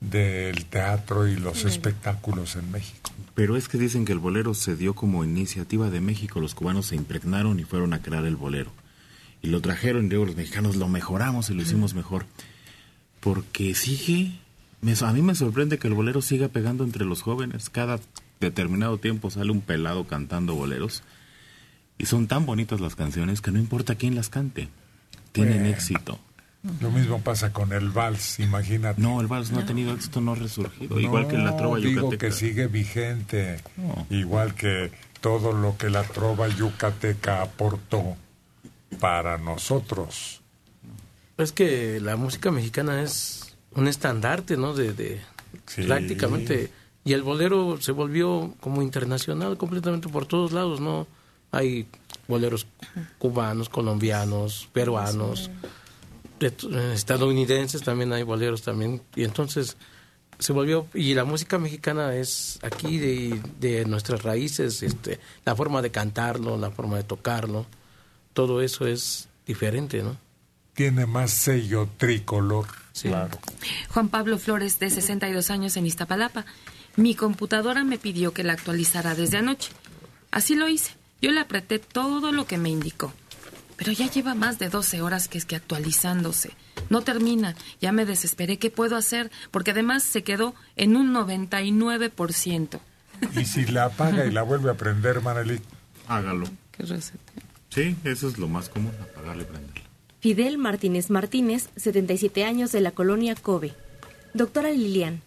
del teatro y los espectáculos en México. Pero es que dicen que el bolero se dio como iniciativa de México. Los cubanos se impregnaron y fueron a crear el bolero. Y lo trajeron y luego los mexicanos lo mejoramos y lo hicimos mejor. Porque sigue... me- a mí me sorprende que el bolero siga pegando entre los jóvenes. Cada determinado tiempo sale un pelado cantando boleros. Y son tan bonitas las canciones que no importa quién las cante. Tienen Bueno. éxito. Lo mismo pasa con el vals, imagínate. No, el vals no ha tenido éxito, no ha resurgido. Igual que la trova digo yucateca. que sigue vigente, No. igual que todo lo que la trova yucateca aportó para nosotros. Es que la música mexicana es un estandarte, ¿no? De, de Sí. prácticamente. Y el bolero se volvió como internacional completamente por todos lados, ¿no? Hay boleros cubanos, colombianos, peruanos, estadounidenses también hay boleros también. Y entonces se volvió, y la música mexicana es aquí de, de nuestras raíces, este, la forma de cantarlo, la forma de tocarlo, todo eso es diferente, ¿no? tiene más sello tricolor. Claro. Juan Pablo Flores, de 62 años en Iztapalapa. Mi computadora me pidió que la actualizara desde anoche. Así lo hice. Yo le apreté todo lo que me indicó. Pero ya lleva más de 12 horas que es que actualizándose. No termina. Ya me desesperé. ¿Qué puedo hacer? Porque además se quedó en un 99%. Y si la apaga y la vuelve a prender, Maneli. Hágalo. ¿Qué receta? Sí, eso es lo más común, apagarle y prenderla. Fidel Martínez Martínez, 77 años de la colonia Kobe. Doctora Lilian,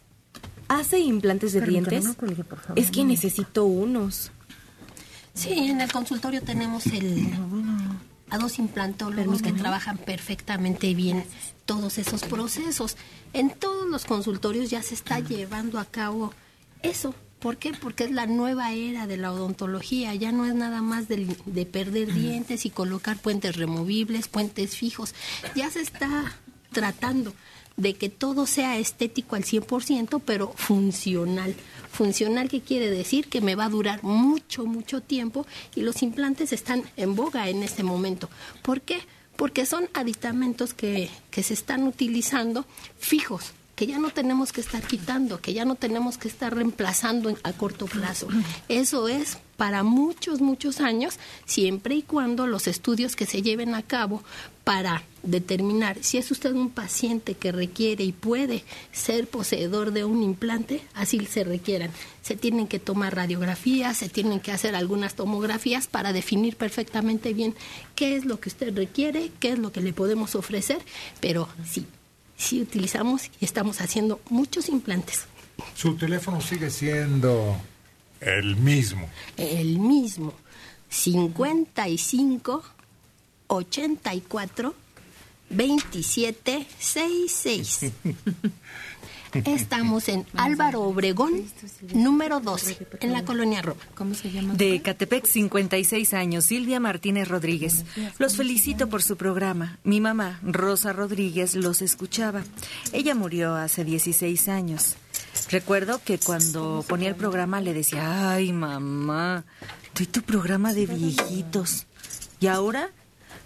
¿hace implantes de dientes? no por favor. Es que necesito unos. Sí, en el consultorio tenemos el a dos implantólogos que trabajan perfectamente bien todos esos procesos. En todos los consultorios ya se está llevando a cabo eso. ¿Por qué? Porque es la nueva era de la odontología. Ya no es nada más de, de perder dientes y colocar puentes removibles, puentes fijos. Ya se está tratando de que todo sea estético al 100%, pero funcional. Funcional, ¿qué quiere decir? Que me va a durar mucho, mucho tiempo y los implantes están en boga en este momento. ¿Por qué? Porque son aditamentos que, que se están utilizando fijos que ya no tenemos que estar quitando, que ya no tenemos que estar reemplazando a corto plazo. Eso es para muchos, muchos años, siempre y cuando los estudios que se lleven a cabo para determinar si es usted un paciente que requiere y puede ser poseedor de un implante, así se requieran. Se tienen que tomar radiografías, se tienen que hacer algunas tomografías para definir perfectamente bien qué es lo que usted requiere, qué es lo que le podemos ofrecer, pero sí, sí utilizamos y estamos haciendo muchos implantes. Su teléfono sigue siendo el mismo. El mismo. 55 84 27 66. Estamos en Álvaro Obregón, número 12, en la colonia Roma. ¿Cómo se llama? De Catepec, 56 años, Silvia Martínez Rodríguez. Los felicito por su programa. Mi mamá, Rosa Rodríguez, los escuchaba. Ella murió hace 16 años. Recuerdo que cuando ponía el programa le decía, ay mamá, doy tu programa de viejitos. Y ahora,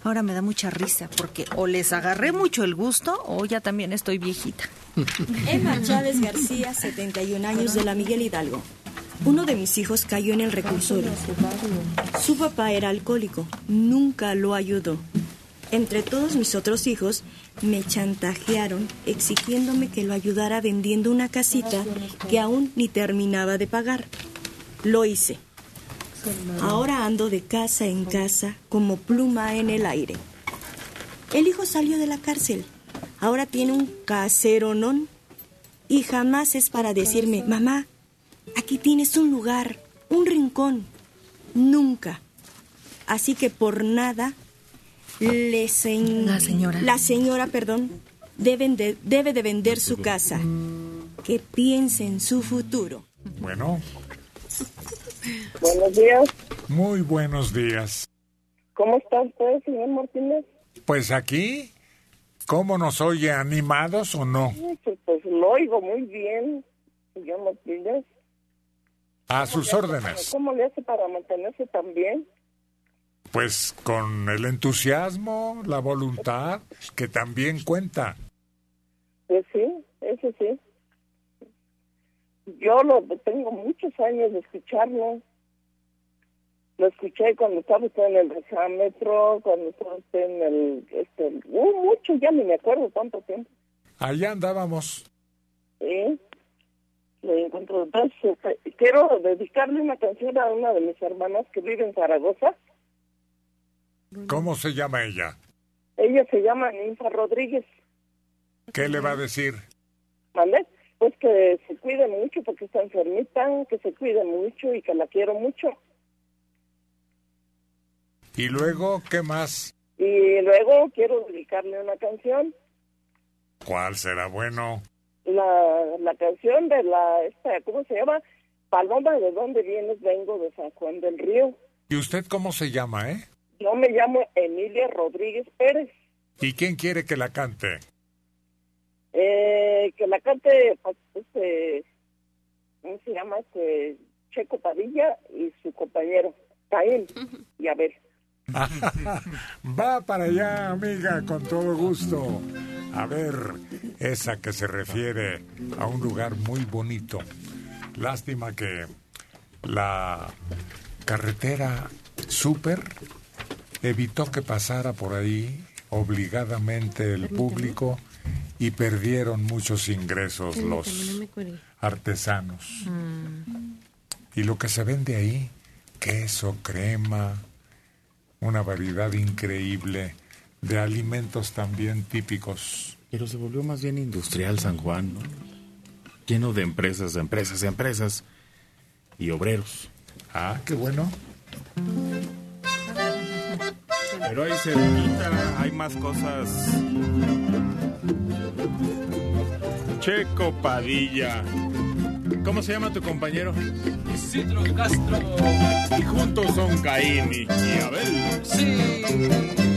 ahora me da mucha risa porque o les agarré mucho el gusto o ya también estoy viejita. Emma Chávez García, 71 años de la Miguel Hidalgo. Uno de mis hijos cayó en el reclusorio. Su papá era alcohólico, nunca lo ayudó. Entre todos mis otros hijos, me chantajearon exigiéndome que lo ayudara vendiendo una casita que aún ni terminaba de pagar. Lo hice. Ahora ando de casa en casa como pluma en el aire. El hijo salió de la cárcel. Ahora tiene un caseronón y jamás es para decirme, mamá, aquí tienes un lugar, un rincón. Nunca. Así que por nada, le sen- La señora. La señora, perdón, deben de- debe de vender su casa. Que piense en su futuro. Bueno, Buenos días. muy buenos días. ¿Cómo está usted, señor Martínez? Pues aquí, ¿cómo nos oye? ¿Animados o no? Pues, pues lo oigo muy bien, señor Martínez. A sus órdenes. ¿Cómo le hace para mantenerse tan bien? Pues con el entusiasmo, la voluntad, que también cuenta. Pues sí, eso sí. Yo lo tengo muchos años de escucharlo. Lo escuché cuando estaba usted en el exámetro, cuando estaba usted en el... Este, uh, mucho, ya ni me acuerdo cuánto tiempo. Allá andábamos. Sí. Entonces, este, quiero dedicarle una canción a una de mis hermanas que vive en Zaragoza. ¿Cómo se llama ella? Ella se llama Ninfa Rodríguez. ¿Qué le va a decir? ¿Mande? Pues que se cuide mucho porque está enfermita, que se cuide mucho y que la quiero mucho. Y luego, ¿qué más? Y luego quiero dedicarle una canción, ¿Cuál será bueno? la, la canción de la, esta, ¿cómo se llama? Paloma, ¿de dónde vienes? Vengo de San Juan del Río. ¿Y usted cómo se llama, eh? Yo me llamo Emilia Rodríguez Pérez. ¿Y quién quiere que la cante? Eh, que la cante, pues, este, ¿cómo se llama? Este, Checo Padilla y su compañero, Caín. Y a ver, Va para allá, amiga, con todo gusto. A ver, esa que se refiere a un lugar muy bonito. Lástima que la carretera super evitó que pasara por ahí obligadamente el público y perdieron muchos ingresos los artesanos. Y lo que se vende ahí, queso, crema, una variedad increíble de alimentos también típicos. Pero se volvió más bien industrial San Juan, ¿no? Lleno de empresas, empresas, empresas y obreros. Ah, qué bueno. Pero ahí cerquita hay más cosas. Checo Padilla. ¿Cómo se llama tu compañero? Isidro Castro. Y juntos son Caín y y Abel. Sí.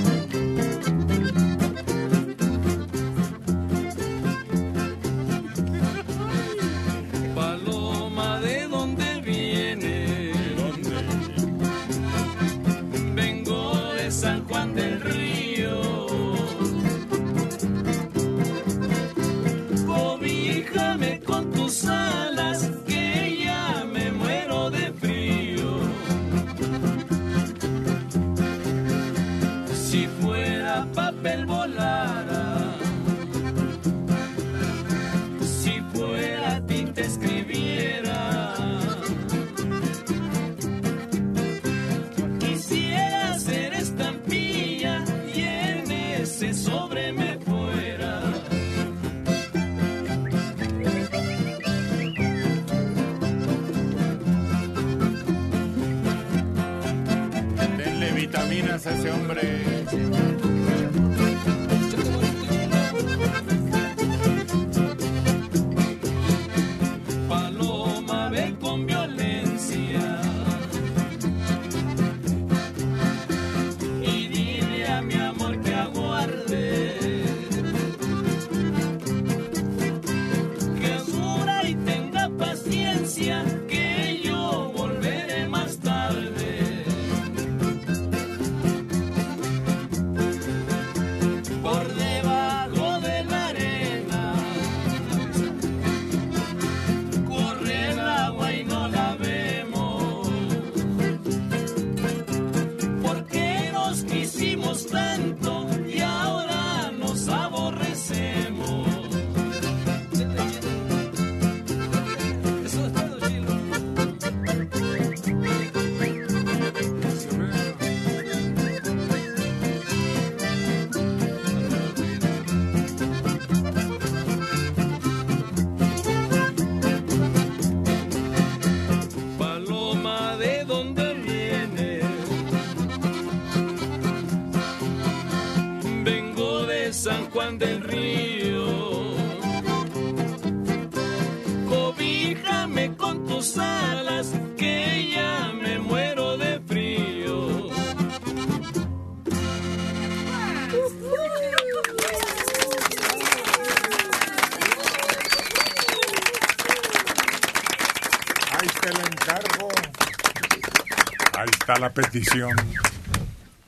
Petición.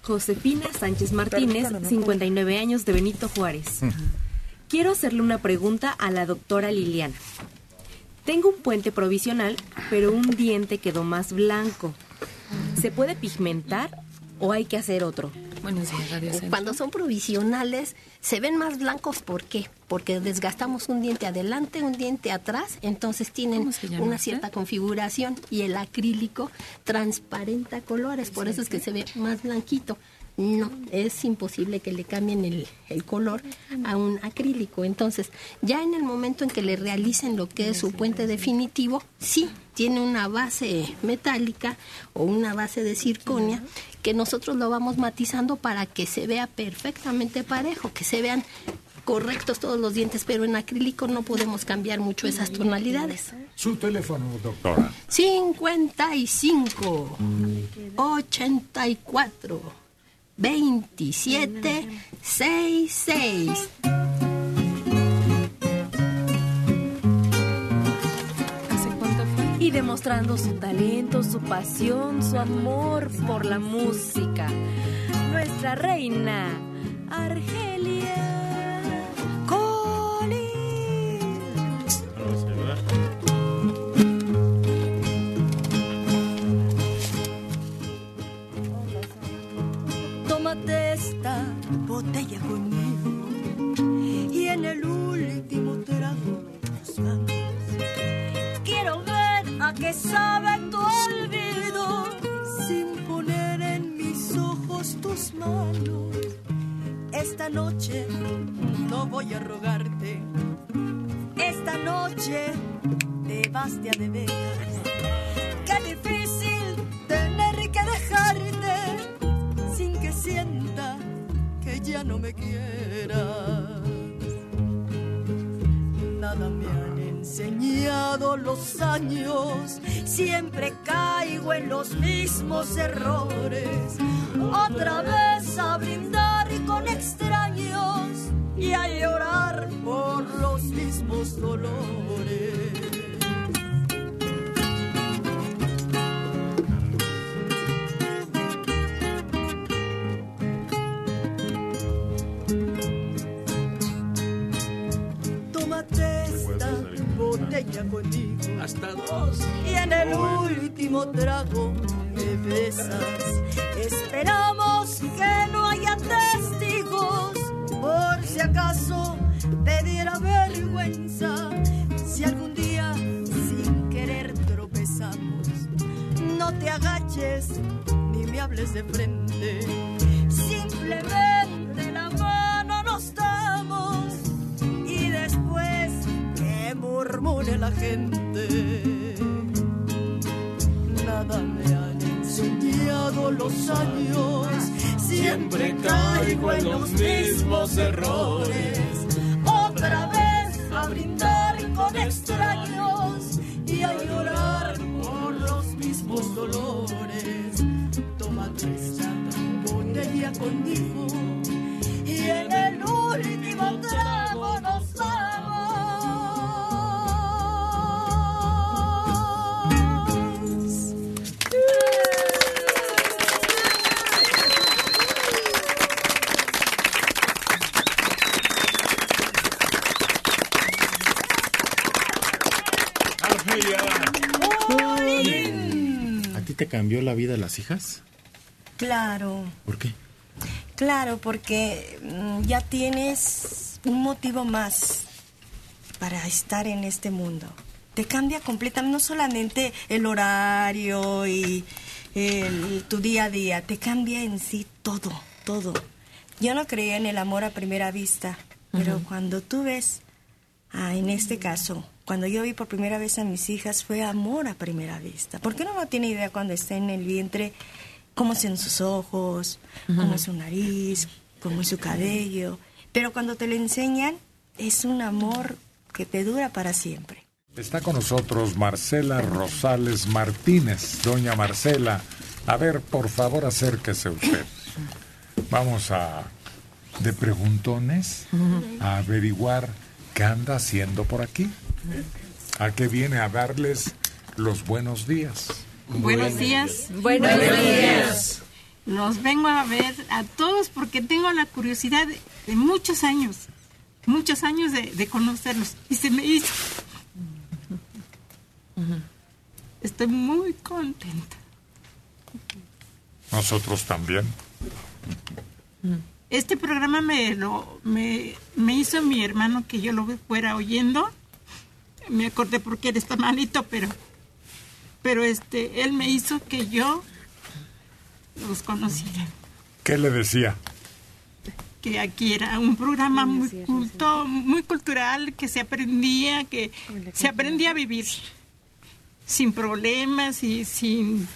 Josefina Sánchez Martínez, 59 años de Benito Juárez. Quiero hacerle una pregunta a la doctora Liliana. Tengo un puente provisional, pero un diente quedó más blanco. ¿Se puede pigmentar o hay que hacer otro? Cuando son provisionales, se ven más blancos. ¿Por qué? Porque desgastamos un diente adelante, un diente atrás, entonces tienen una usted? cierta configuración y el acrílico transparenta colores, por eso es que se ve más blanquito. No, es imposible que le cambien el, el color a un acrílico. Entonces, ya en el momento en que le realicen lo que es su puente definitivo, sí, tiene una base metálica o una base de circonia que nosotros lo vamos matizando para que se vea perfectamente parejo, que se vean correctos todos los dientes, pero en acrílico no podemos cambiar mucho esas tonalidades. Su teléfono, doctora. 55 84 27 66 Y demostrando su talento, su pasión, su amor por la música. Nuestra reina, Argelia Colín. Botella conmigo y en el último trago manos. Quiero ver a qué sabe tu olvido sin poner en mis ojos tus manos. Esta noche no voy a rogarte. Esta noche te vas de veras. Qué difícil tener que dejarte sin que ya no me quieras. Nada me han enseñado los años, siempre caigo en los mismos errores. Otra vez a brindar con extraños y a llorar por los mismos dolores. Botella conmigo. Hasta dos. Y en el último trago me besas. Esperamos que no haya testigos. Por si acaso te diera vergüenza. Si algún día sin querer tropezamos, no te agaches ni me hables de frente. Simplemente la mano nos damos murmure la gente. Nada me han enseñado los años, siempre caigo en los mismos errores. Otra vez a brindar con extraños y a llorar por los mismos dolores. Tómate esta botella conmigo y en el último trago nos vamos. Te cambió la vida las hijas? Claro, ¿Por qué? claro, porque mm, ya tienes un motivo más para estar en este mundo. Te cambia completamente, no solamente el horario y el- tu día a día, te cambia en sí todo, todo. Yo no creía en el amor a primera vista, pero cuando tú ves, ah, en este caso, cuando yo vi por primera vez a mis hijas, fue amor a primera vista. Porque uno no tiene idea cuando está en el vientre cómo son sus ojos, cómo es su nariz, cómo es su cabello. Pero cuando te lo enseñan, es un amor que te dura para siempre. Está con nosotros Marcela Rosales Martínez. Doña Marcela, a ver, por favor, acérquese usted. Vamos a, de preguntones, a averiguar qué anda haciendo por aquí. ¿A qué viene a darles los buenos días? Buenos días. Buenos días. Los vengo a ver a todos porque tengo la curiosidad de, de muchos años, muchos años de, de conocerlos. Y se me hizo. Estoy muy contenta. Nosotros también. Este programa me lo me, me hizo mi hermano que yo lo fuera oyendo. Me acordé porque él está malito, pero pero este él me hizo que yo los conociera. ¿Qué le decía? que aquí era un programa muy culto, muy cultural, que se aprendía, que se aprendía a vivir sin problemas y sin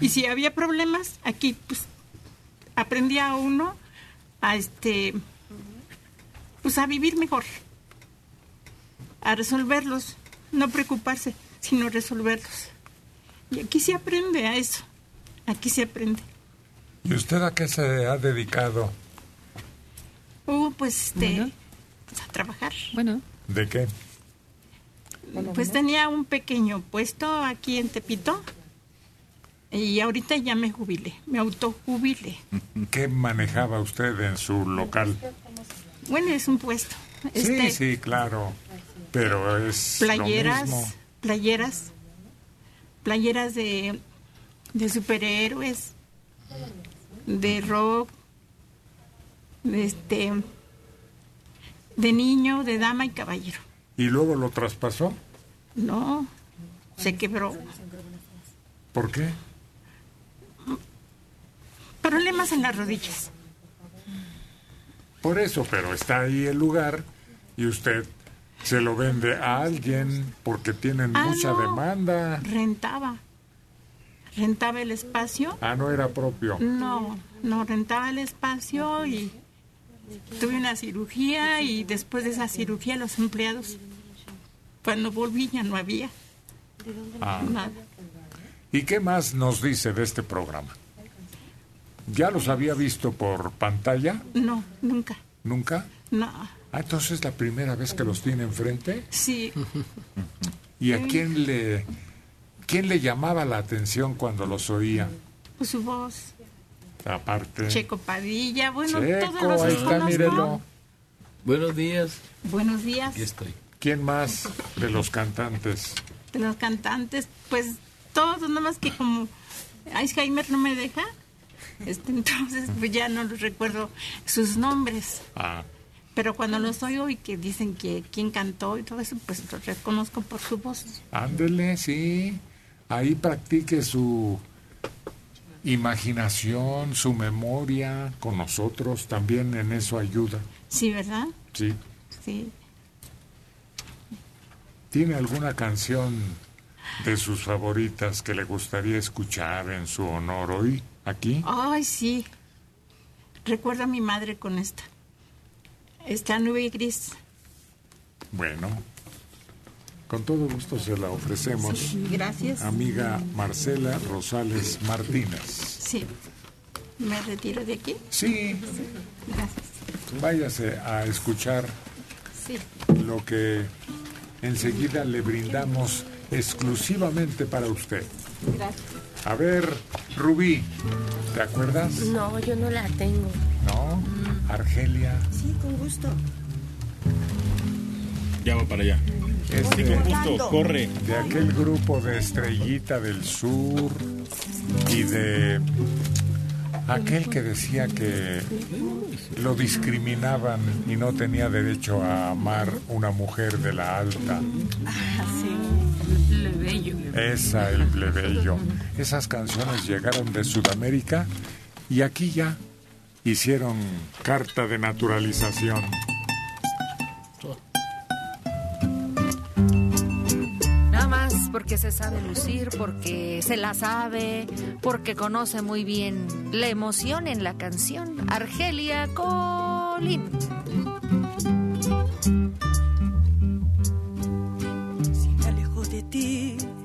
y si había problemas aquí pues aprendía uno a este pues a vivir mejor, a resolverlos, no preocuparse, sino resolverlos. Y aquí se aprende a eso, aquí se aprende. ¿Y usted a qué se ha dedicado? Uh, pues este, pues, a trabajar. Bueno. ¿De qué? Pues tenía un pequeño puesto aquí en Tepito y ahorita ya me jubilé, me autojubilé. ¿Qué manejaba usted en su local? Bueno, es un puesto. Sí, Este, sí, claro. Pero es lo playeras, mismo. playeras, playeras de, de superhéroes, de rock, de este, de niño, de dama y caballero. ¿Y luego lo traspasó? No, se quebró. ¿Por qué? Problemas en las rodillas. Por eso, pero está ahí el lugar y usted se lo vende a alguien porque tienen Ah, mucha no. demanda. Rentaba. Rentaba el espacio. Ah, no era propio. No, no rentaba el espacio y tuve una cirugía y después de esa cirugía los empleados, cuando volví ya no había Ah. nada. ¿Y qué más nos dice de este programa? ¿Ya los había visto por pantalla? No, nunca. ¿Nunca? No, Ah, entonces es la primera vez que los tiene enfrente. sí. ¿Y a quién le, quién le llamaba la atención cuando los oía? Pues su voz. Aparte. Checo Padilla, bueno, Checo, todos los ahí está, mírelo. Buenos días. Buenos días. Aquí estoy. ¿Quién más de los cantantes? De los cantantes, pues todos, nada más que como Alzheimer no me deja, este, entonces pues ya no los recuerdo sus nombres. Ah, Pero cuando los oigo y que dicen que quién cantó y todo eso, pues los reconozco por su voz. ándele, sí. Ahí practique su imaginación, su memoria con nosotros. También en eso ayuda. Sí, ¿verdad? Sí. Sí. ¿Tiene alguna canción de sus favoritas que le gustaría escuchar en su honor hoy, aquí? Ay, sí. Recuerdo a mi madre con esta. Esta nube gris. Bueno, con todo gusto se la ofrecemos. Sí, gracias. Amiga Marcela Rosales Martínez. Sí. ¿Me retiro de aquí? Sí. Gracias. Váyase a escuchar Sí. lo que enseguida le brindamos exclusivamente para usted. Gracias. A ver, Rubí, ¿te acuerdas? No, yo no la tengo. ¿No? Argelia. Sí, con gusto. Ya va para allá. Es Sí, de, con gusto, corre. de aquel grupo de Estrellita del Sur y de aquel que decía que lo discriminaban y no tenía derecho a amar una mujer de la alta. Ah, sí. Plebeyo. Esa, el plebeyo. Esas canciones llegaron de Sudamérica y aquí ya hicieron carta de naturalización. Nada más porque se sabe lucir, porque se la sabe, porque conoce muy bien la emoción en la canción. Argelia Colín.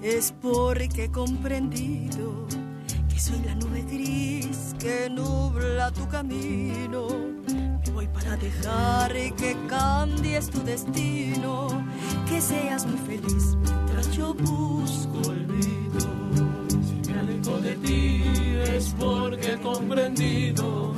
Es porque he comprendido que soy la nube gris que nubla tu camino. Me voy para dejar que cambies tu destino, que seas muy feliz mientras yo busco olvido. Si me alejo de ti es porque he comprendido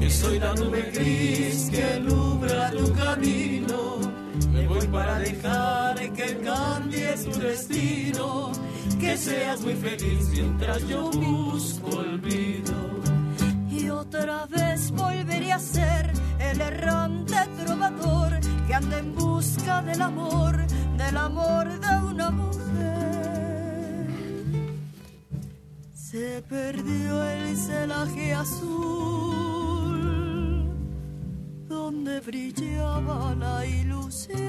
que soy la nube gris que nubla tu camino. Me voy para dejar que cambies tu destino, que seas muy feliz mientras yo busco olvido. Y otra vez volveré a ser el errante trovador que anda en busca del amor, del amor de una mujer. Se perdió el celaje azul donde brillaba la ilusión.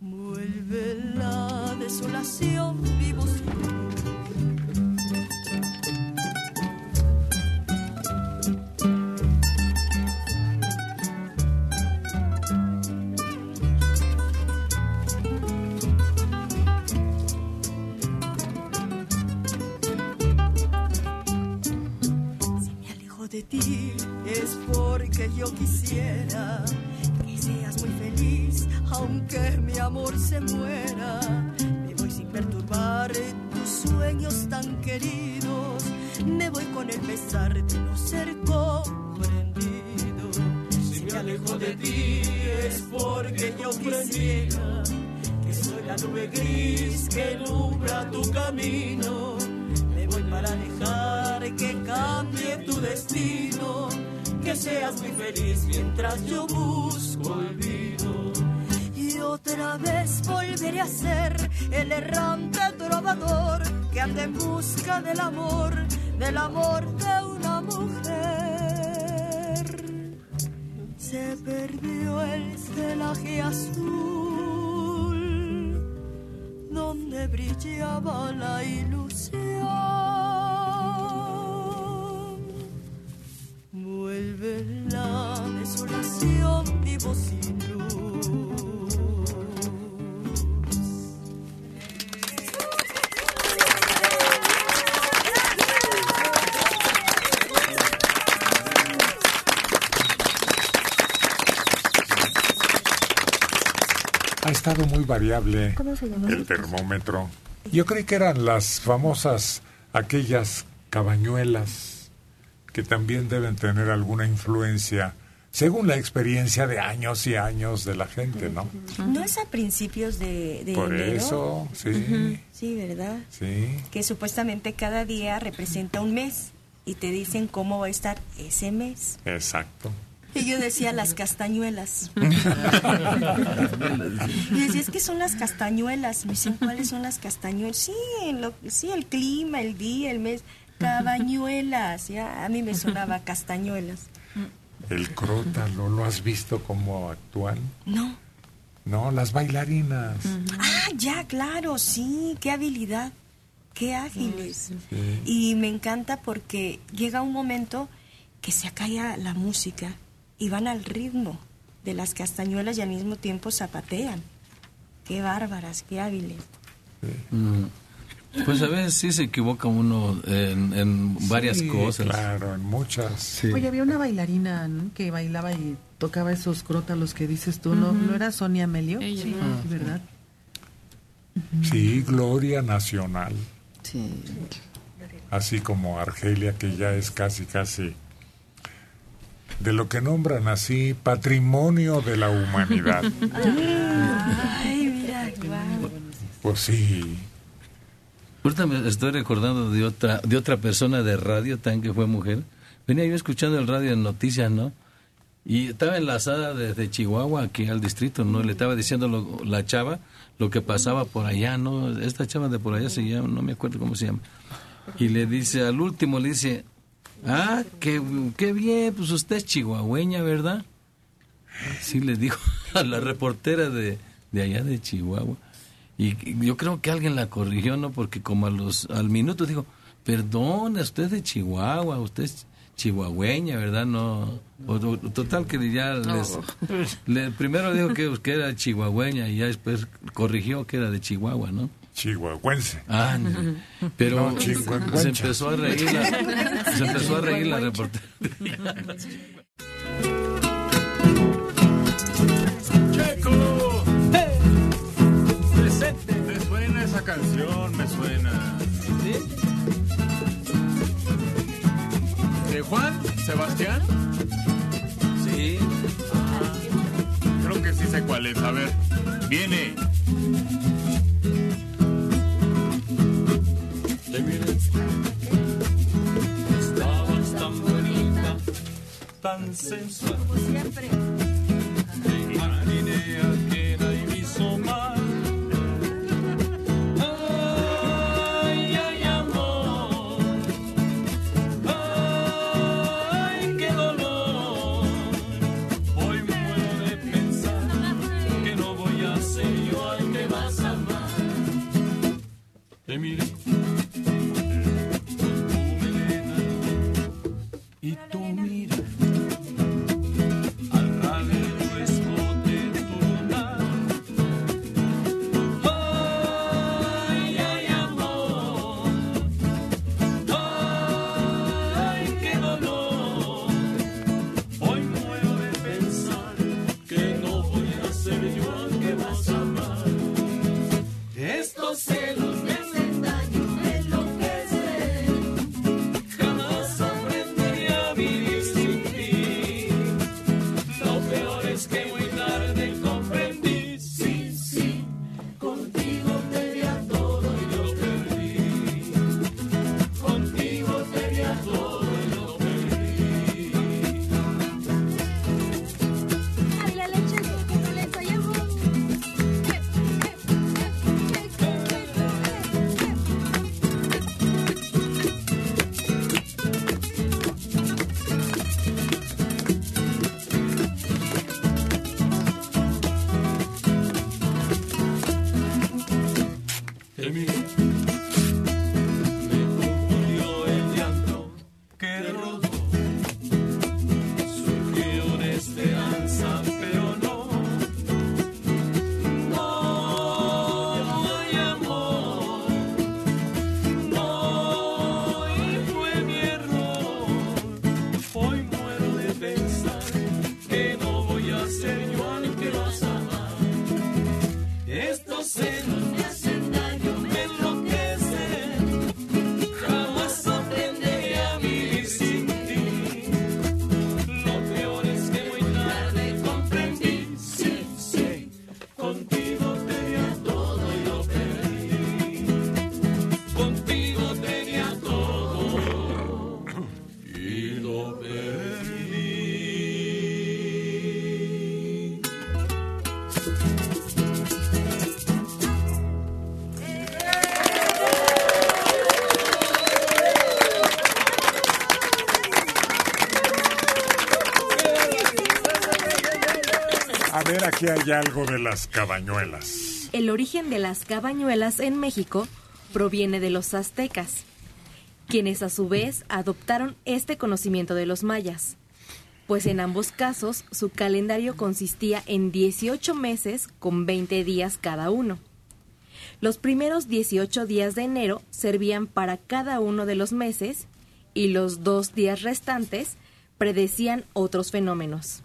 Vuelve la desolación, vivo de ti es porque yo quisiera que seas muy feliz, aunque mi amor se muera. Me voy sin perturbar tus sueños tan queridos. Me voy con el pesar de no ser comprendido. Si me alejo de ti es porque yo quisiera que soy la nube gris que nubla tu camino. Destino. Que seas muy feliz mientras yo busco olvido. Y otra vez volveré a ser el errante trovador que anda en busca del amor, del amor de una mujer. Se perdió el celaje azul donde brillaba la ilusión. Sin luz. Ha estado muy variable ¿Cómo se llama? el termómetro. Yo creí que eran las famosas, aquellas cabañuelas que también deben tener alguna influencia, según la experiencia de años y años de la gente, ¿no? ¿No es a principios de, de Por enero? eso, sí. Sí, ¿verdad? Sí. Que supuestamente cada día representa un mes y te dicen cómo va a estar ese mes. Exacto. Y yo decía las castañuelas. y decía, es que son las castañuelas. Me dicen, ¿cuáles son las castañuelas? Sí, en lo, sí, el clima, el día, el mes. Cabañuelas. Ya, a mí me sonaba castañuelas. El crótalo, ¿lo has visto cómo actúan? No. No, las bailarinas. Ah, ya, claro, sí, qué habilidad, qué ágiles. Sí. Y me encanta porque llega un momento que se acalla la música y van al ritmo de las castañuelas y al mismo tiempo zapatean. Qué bárbaras, qué hábiles. Mm. Pues a veces sí se equivoca uno en, en varias Sí, cosas. Claro, en muchas. Oye, había una bailarina ¿no? que bailaba y tocaba esos crótalos que dices tú, ¿no? Ujú. ¿No era Sonia Melio? Ella. Sí, Ah. ¿verdad? Sí, Gloria Nacional. Sí. Así como Argelia, que ya es casi, casi de lo que nombran así patrimonio de la humanidad. Ay, mira, guau. Pues sí. Estoy recordando de otra, de otra persona de radio también que fue mujer. Venía yo escuchando el radio en noticias, ¿no? Y estaba enlazada desde Chihuahua aquí al distrito, ¿no? Le estaba diciendo lo- la chava lo que pasaba por allá, ¿no? Esta chava de por allá se llama, no me acuerdo cómo se llama. Y le dice, al último le dice, ah, qué, qué bien, pues usted es chihuahueña, ¿verdad? Sí, le dijo a la reportera de, de allá de Chihuahua. Y yo creo que alguien la corrigió, ¿no? Porque como a los, al minuto dijo, perdón, usted es de Chihuahua, usted es chihuahueña, ¿verdad? No, o- o- total que ya les, le- primero dijo que, que era chihuahueña y ya después corrigió que era de Chihuahua, ¿no? Chihuahuense. Ah, no. pero No, se empezó a reír la, se empezó a reír la reportera. canción, me suena. ¿De Juan? ¿Sebastián? Sí. Creo que sí sé cuál es. A ver, viene. Te miré. Estabas tan bonita, tan sensual. Como siempre. Te imaginé ajena Te miré y ver, aquí hay algo de las cabañuelas. El origen de las cabañuelas en México proviene de los aztecas, quienes a su vez adoptaron este conocimiento de los mayas, pues en ambos casos su calendario consistía en 18 meses con 20 días cada uno. Los primeros 18 días de enero servían para cada uno de los meses y los dos días restantes predecían otros fenómenos.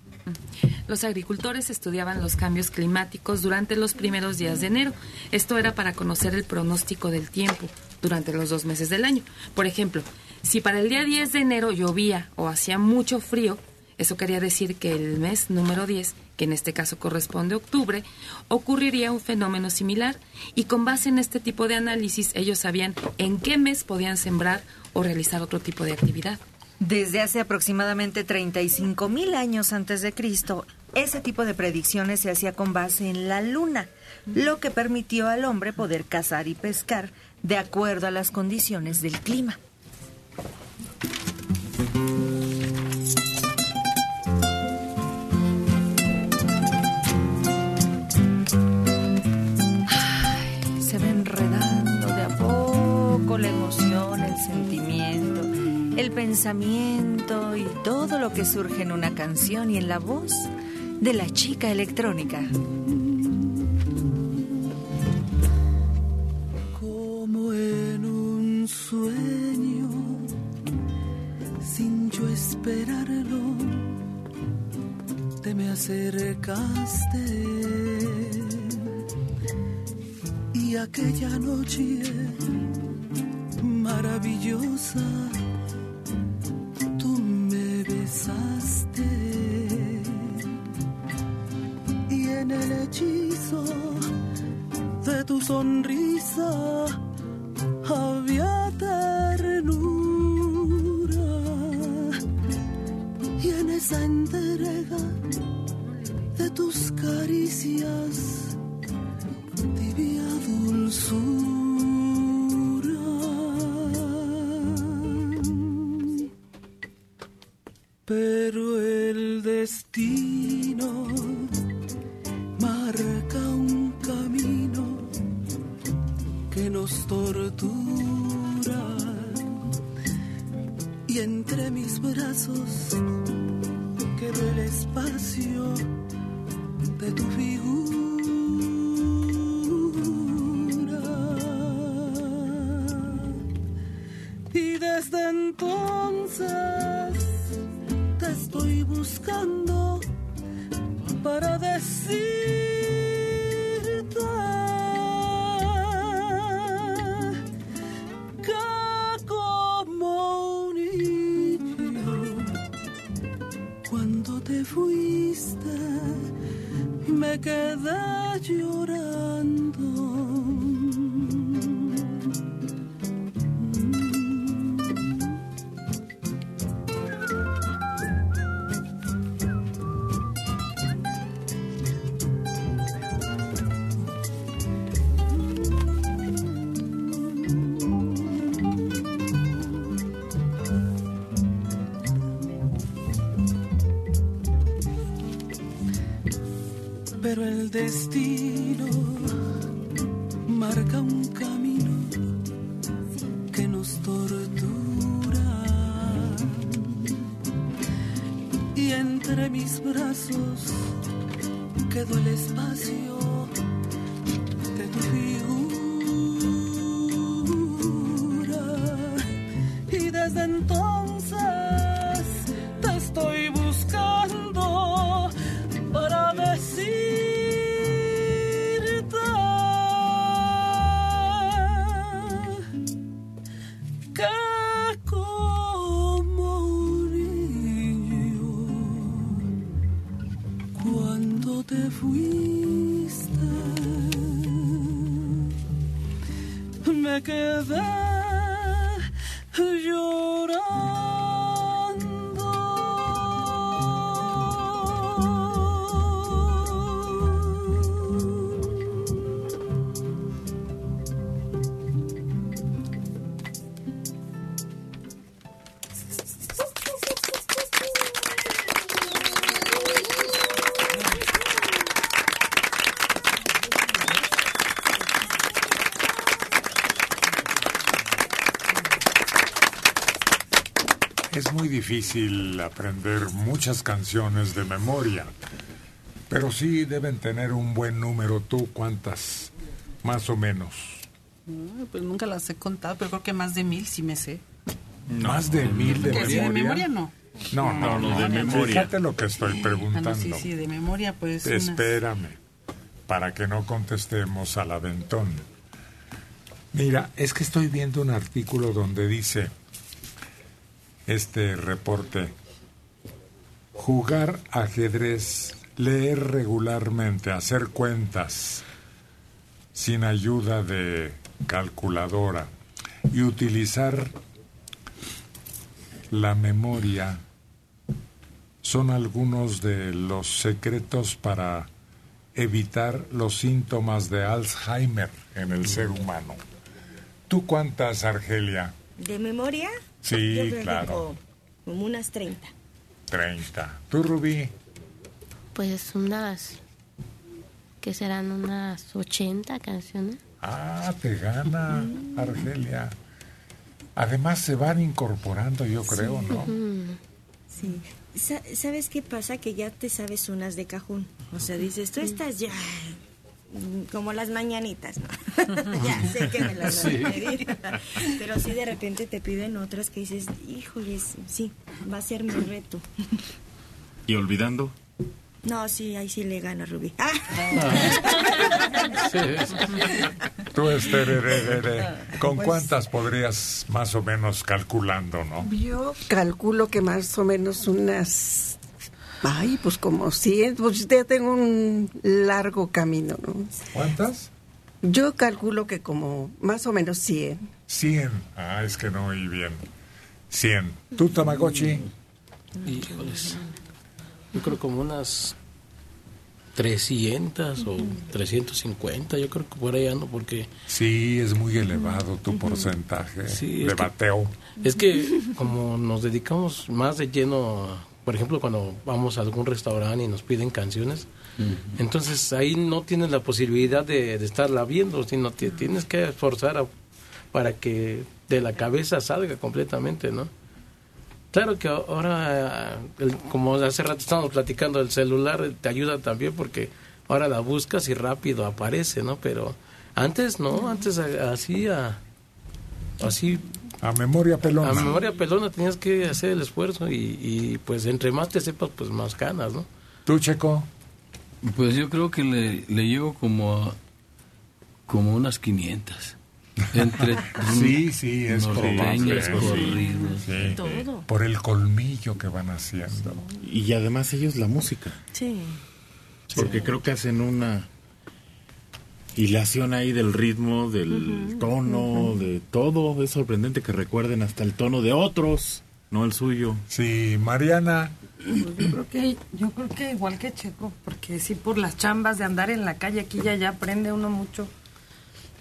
Los agricultores estudiaban los cambios climáticos durante los primeros días de enero. Esto era para conocer el pronóstico del tiempo durante los dos meses del año. Por ejemplo, si para el día 10 de enero llovía o hacía mucho frío, eso quería decir que el mes número 10, que en este caso corresponde a octubre, ocurriría un fenómeno similar y con base en este tipo de análisis ellos sabían en qué mes podían sembrar o realizar otro tipo de actividad. Desde hace aproximadamente 35 mil años antes de Cristo, ese tipo de predicciones se hacía con base en la luna, lo que permitió al hombre poder cazar y pescar de acuerdo a las condiciones del clima. El pensamiento y todo lo que surge en una canción y en la voz de la chica electrónica. como en un sueño, sin yo esperarlo, te me acercaste y aquella noche maravillosa, so cuando te fuiste. Me quedé es difícil aprender muchas canciones de memoria, pero sí deben tener un buen número. ¿Tú cuántas? Más o menos. No, pues nunca las he contado, pero creo que más de mil sí me sé. Más de mil de Que sí, memoria. de memoria no. No, no, no, de memoria. Fíjate lo que estoy Ah, no, preguntando. sí, sí, de memoria, pues. unas- Espérame, para que no contestemos al aventón. Mira, es que estoy viendo un artículo donde dice este reporte, jugar ajedrez, leer regularmente, hacer cuentas sin ayuda de calculadora y utilizar la memoria son algunos de los secretos para evitar los síntomas de Alzheimer en el ser humano. ¿Tú cuántas, Argelia? ¿De memoria? Sí, Yo creo que claro. como, como unas 30. 30. ¿Tú, Rubí? Pues unas, que serán unas 80 canciones. Ah, te gana, Argelia. Además se van incorporando, yo creo, ¿no? Sí. Sa- ¿Sabes qué pasa? Que ya te sabes unas de cajón. O sea, dices, tú estás ya como las mañanitas, ¿no? ya sé que me las Sí. a pedir. Pero sí de repente te piden otras que dices, híjoles, sí, va a ser mi reto. Y olvidando, No, sí, ahí sí le gana Rubí. Tú, Esther, ¿con Pues- cuántas podrías más o menos calculando, no? Yo calculo que más o menos unas... Ay, pues como 100, pues ya tengo un largo camino, ¿no? ¿Cuántas? Yo calculo que como más o menos 100. 100. Ah, es que no oí bien. 100. ¿Tú, Tamagotchi? Híjoles. Yo creo como unas 300 o 350, yo creo que por ahí ando porque... Sí, es muy elevado tu porcentaje Sí, de que- bateo. Es que como nos dedicamos más de lleno, por ejemplo, cuando vamos a algún restaurante y nos piden canciones, entonces ahí no tienes la posibilidad de, de estarla viendo, sino te tienes que esforzar a- para que de la cabeza salga completamente, ¿no? Claro que ahora, el- como hace rato estábamos platicando, el celular te ayuda también porque ahora la buscas y rápido aparece, ¿no? Pero antes no, antes así así A memoria pelona. a memoria pelona tenías que hacer el esfuerzo y, y, pues entre más te sepas, pues más ganas, ¿no? ¿Tú, Checo? Pues yo creo que le, le llevo como, como unas 500. Entre Sí, sí, es norteños, probable. corridos. Sí. Todo. Por el colmillo que van haciendo. y además ellos la música, Sí. porque creo que hacen una hilación ahí del ritmo, del tono, de todo. Es sorprendente que recuerden hasta el tono de otros, no el suyo. Sí, Mariana. Pues yo creo que yo creo que igual que Checo, porque sí por las chambas de andar en la calle aquí ya ya aprende uno mucho.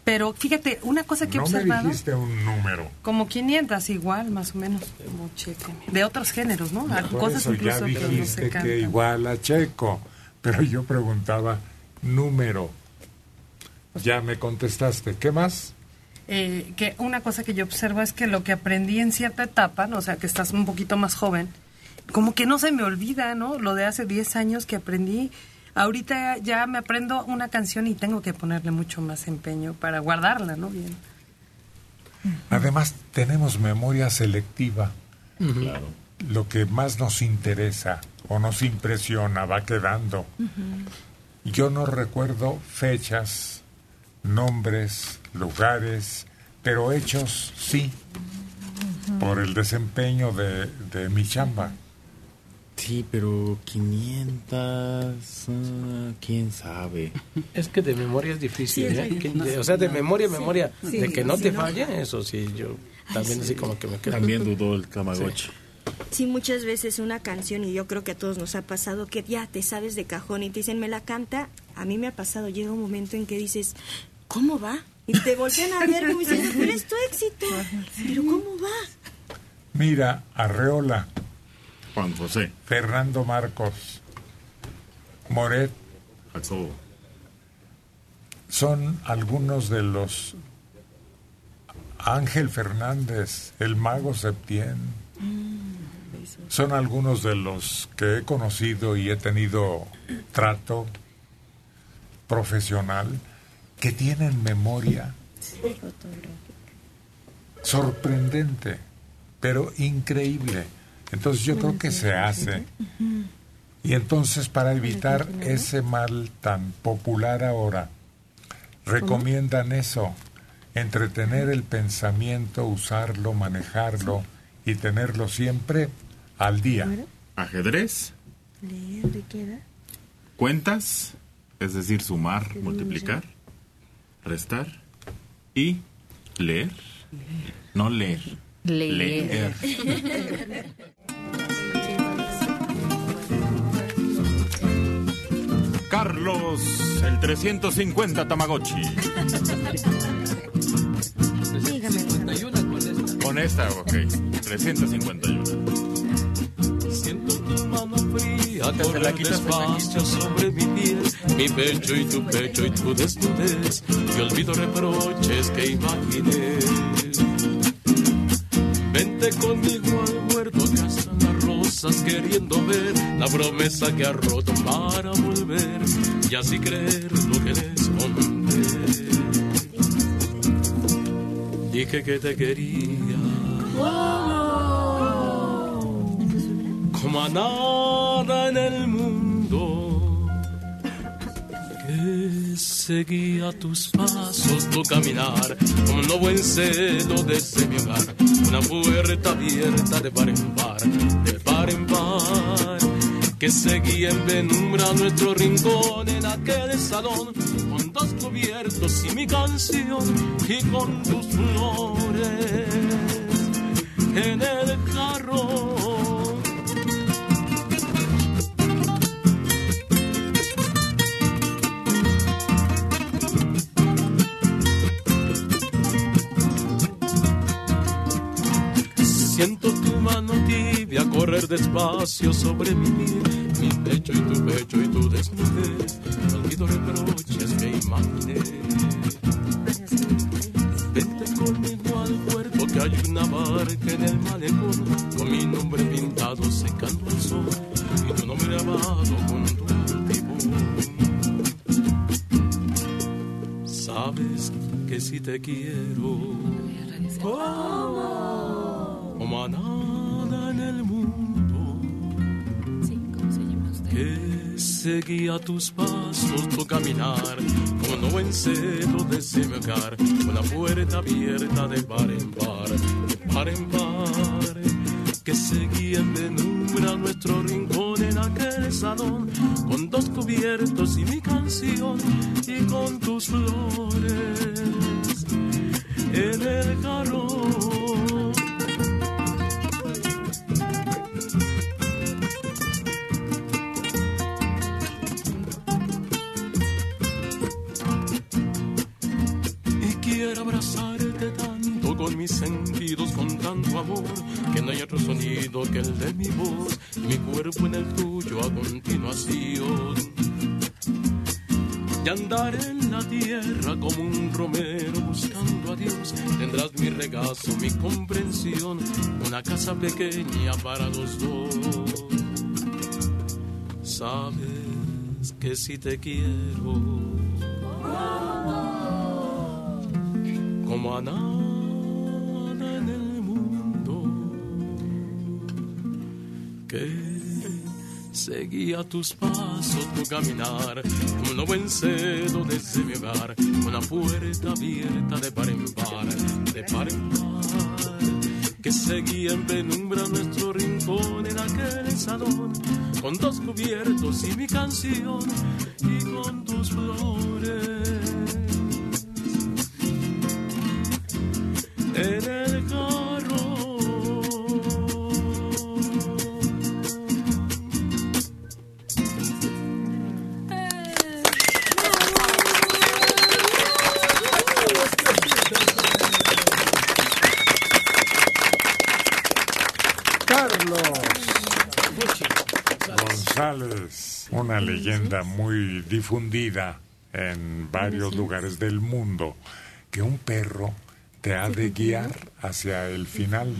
Pero fíjate, una cosa que he No me observado, dijiste un número. como 500 igual, más o menos, como Checo, de otros géneros, ¿no? Por Cosas eso incluso ya que no dijiste se que igual a Checo. Pero yo preguntaba número. Ya me contestaste. ¿Qué más? Eh, que una cosa que yo observo es que lo que aprendí en cierta etapa, ¿no? o sea, que estás un poquito más joven, como que no se me olvida, ¿no? Lo de hace 10 años que aprendí. Ahorita ya me aprendo una canción y tengo que ponerle mucho más empeño para guardarla, ¿no? Bien. Además, tenemos memoria selectiva. Claro. Lo que más nos interesa o nos impresiona va quedando. Yo no recuerdo fechas, nombres, lugares, pero hechos sí, por el desempeño de, de mi chamba. Sí, pero 500, ah, quién sabe. Es que de memoria es difícil, Sí, ¿eh? de- o sea, de memoria, memoria, Sí, de que no sí, te no. falle, eso sí, yo también así como que me quedo. También dudó el Tamagotchi. Sí, muchas veces una canción, y yo creo que a todos nos ha pasado, que ya te sabes de cajón y te dicen, me la canta. A mí me ha pasado, llega un momento en que dices, ¿cómo va? Y te voltean a ver como diciendo, pero es tu éxito. Pero ¿cómo va? Mira, Arreola. Juan José. Fernando Marcos. Moret. Son algunos de los... Ángel Fernández, el mago Septién. son algunos de los que he conocido y he tenido trato profesional que tienen memoria sorprendente, pero increíble. Entonces yo creo que se hace. Y entonces para evitar ese mal tan popular ahora, recomiendan eso, entretener el pensamiento, usarlo, manejarlo y tenerlo siempre al día. Ajedrez, cuentas, es decir, sumar, multiplicar, restar y leer. No leer. Leer. Carlos, el 350 Tamagotchi. Con esta, ok. 351. Siento tu mano fría correr despacio sobre mi piel, mi pecho y tu pecho y tu desnudez, y olvido reproches que imaginé. Vente conmigo al huerto que hacen las rosas queriendo ver la promesa que ha roto para volver y así creer lo que les conté. Dije que te quería como a nada en el mundo que seguía tus pasos, tu caminar, como un nuevo celo desde mi hogar, una puerta abierta de par en par, de par en par, que seguía en penumbra nuestro rincón en aquel salón, con dos cubiertos y mi canción, y con tus flores en el carro. Siento tu mano tibia correr despacio sobre piel, mi pecho y tu pecho y tu desnudez. Olvido reproches que imaginé. Vente conmigo al puerto que hay una barca en el malecón con mi nombre pintado secando el sol y tu nombre amado junto al timón. Sabes que si te quiero como a nada en el mundo que seguía tus pasos, tu caminar, como no en celo desde mi hogar, una puerta abierta de par en par, de par en par, que seguía en penumbra nuestro rincón en aquel salón, con dos cubiertos y mi canción, y con tus flores en el carro. Mis sentidos, con tanto amor, que no hay otro sonido que el de mi voz, mi cuerpo en el tuyo a continuación. Y andar en la tierra como un romero buscando a Dios, tendrás mi regazo, mi comprensión, una casa pequeña para los dos. Sabes que si te quiero como a nada seguía tus pasos, tu caminar, como no vencedo desde mi hogar, una puerta abierta de par en par, de par en par, que seguía en penumbra nuestro rincón en aquel salón, con dos cubiertos y mi canción, y con tus flores. Leyenda muy difundida en varios lugares del mundo, que un perro te ha de guiar hacia el final.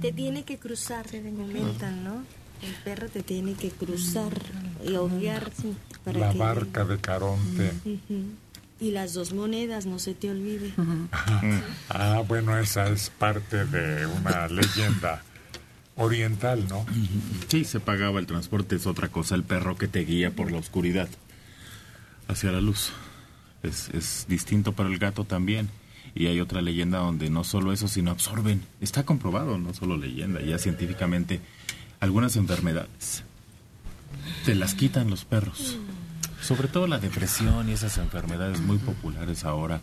Te tiene que cruzar, te comentan, ¿no? El perro te tiene que cruzar y para La que- barca de Caronte. Y las dos monedas, no se te olvide. Ah, bueno, esa es parte de una leyenda oriental, ¿no? Sí, se pagaba el transporte, es otra cosa, el perro que te guía por la oscuridad hacia la luz. Es, es distinto para el gato también. Y hay otra leyenda donde no solo eso, sino absorben. Está comprobado, no solo leyenda, ya científicamente, algunas enfermedades. Te las quitan los perros. Sobre todo la depresión y esas enfermedades muy populares ahora.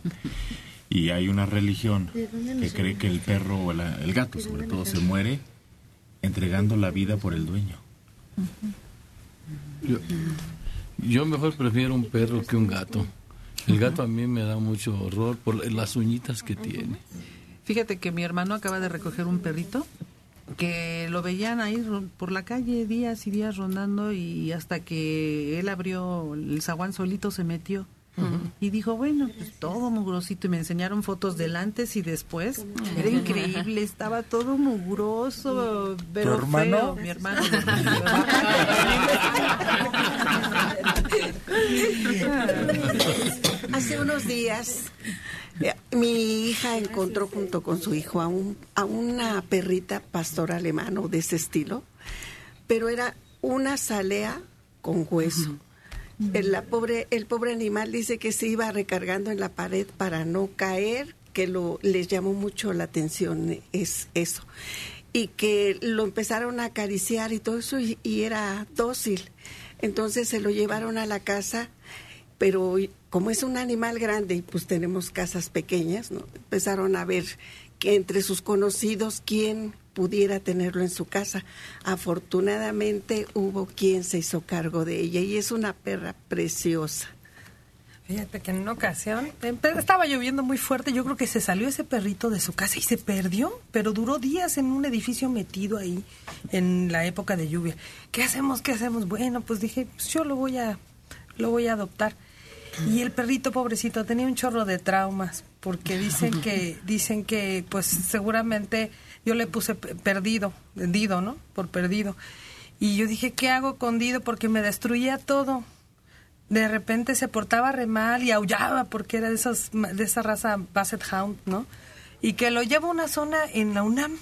Y hay una religión que cree que el perro o la- el gato, sobre todo, se muere entregando la vida por el dueño. Yo, yo mejor prefiero un perro que un gato. El gato a mí me da mucho horror por las uñitas que tiene. Fíjate que mi hermano acaba de recoger un perrito que lo veían ahí por la calle días y días rondando y hasta que él abrió el zaguán solito se metió. Y dijo, bueno, pues todo mugrosito. Y me enseñaron fotos del antes y después. Era increíble, estaba todo mugroso, pero hermano? feo. Mi hermano. Hace unos días eh, mi hija encontró junto con su hijo a, un, a una perrita pastor alemano de ese estilo, pero era una salea con hueso. El, la pobre, el pobre animal dice que se iba recargando en la pared para no caer, que lo, les llamó mucho la atención es eso. Y que lo empezaron a acariciar y todo eso y, y era dócil. Entonces se lo llevaron a la casa, pero como es un animal grande y pues tenemos casas pequeñas, ¿no? empezaron a ver que entre sus conocidos quién pudiera tenerlo en su casa. Afortunadamente hubo quien se hizo cargo de ella y es una perra preciosa. Fíjate que en una ocasión estaba lloviendo muy fuerte, yo creo que se salió ese perrito de su casa y se perdió, pero duró días en un edificio metido ahí en la época de lluvia. ¿Qué hacemos? ¿Qué hacemos? Bueno, pues dije, pues yo lo voy a lo voy a adoptar. Y el perrito pobrecito tenía un chorro de traumas porque dicen que dicen que pues seguramente yo le puse pe- perdido, Dido, ¿no? Por perdido. Y yo dije, ¿qué hago con Dido? Porque me destruía todo de repente se portaba re mal y aullaba porque era de esas de esa raza Basset Hound, ¿no? Y que lo lleva a una zona en la UNAM.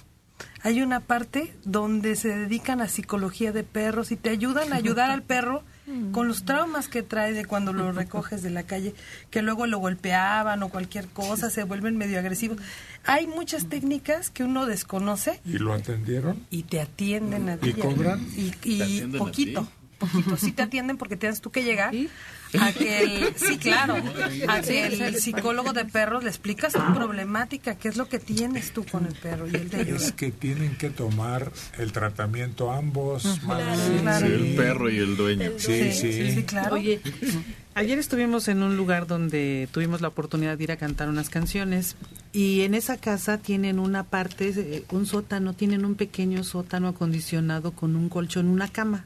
Hay una parte donde se dedican a psicología de perros y te ayudan a ayudar al perro con los traumas que trae de cuando lo recoges de la calle, que luego lo golpeaban o cualquier cosa, se vuelven medio agresivos. Hay muchas técnicas que uno desconoce ¿Y lo atendieron? y te atienden a ti. ¿Y cobran? Y, ¿Te y atienden a poquito, poquito. Sí te atienden porque tienes tú que llegar a que el, sí, claro, a que el psicólogo de perros le explicas tu problemática, qué es lo que tienes tú con el perro y él te ayuda. Es que tienen que tomar el tratamiento ambos. más- claro. Sí, el perro y el dueño. Sí, sí. Oye, ayer estuvimos en un lugar donde tuvimos la oportunidad de ir a cantar unas canciones y en esa casa tienen una parte, eh, un sótano, tienen un pequeño sótano acondicionado con un colchón, una cama.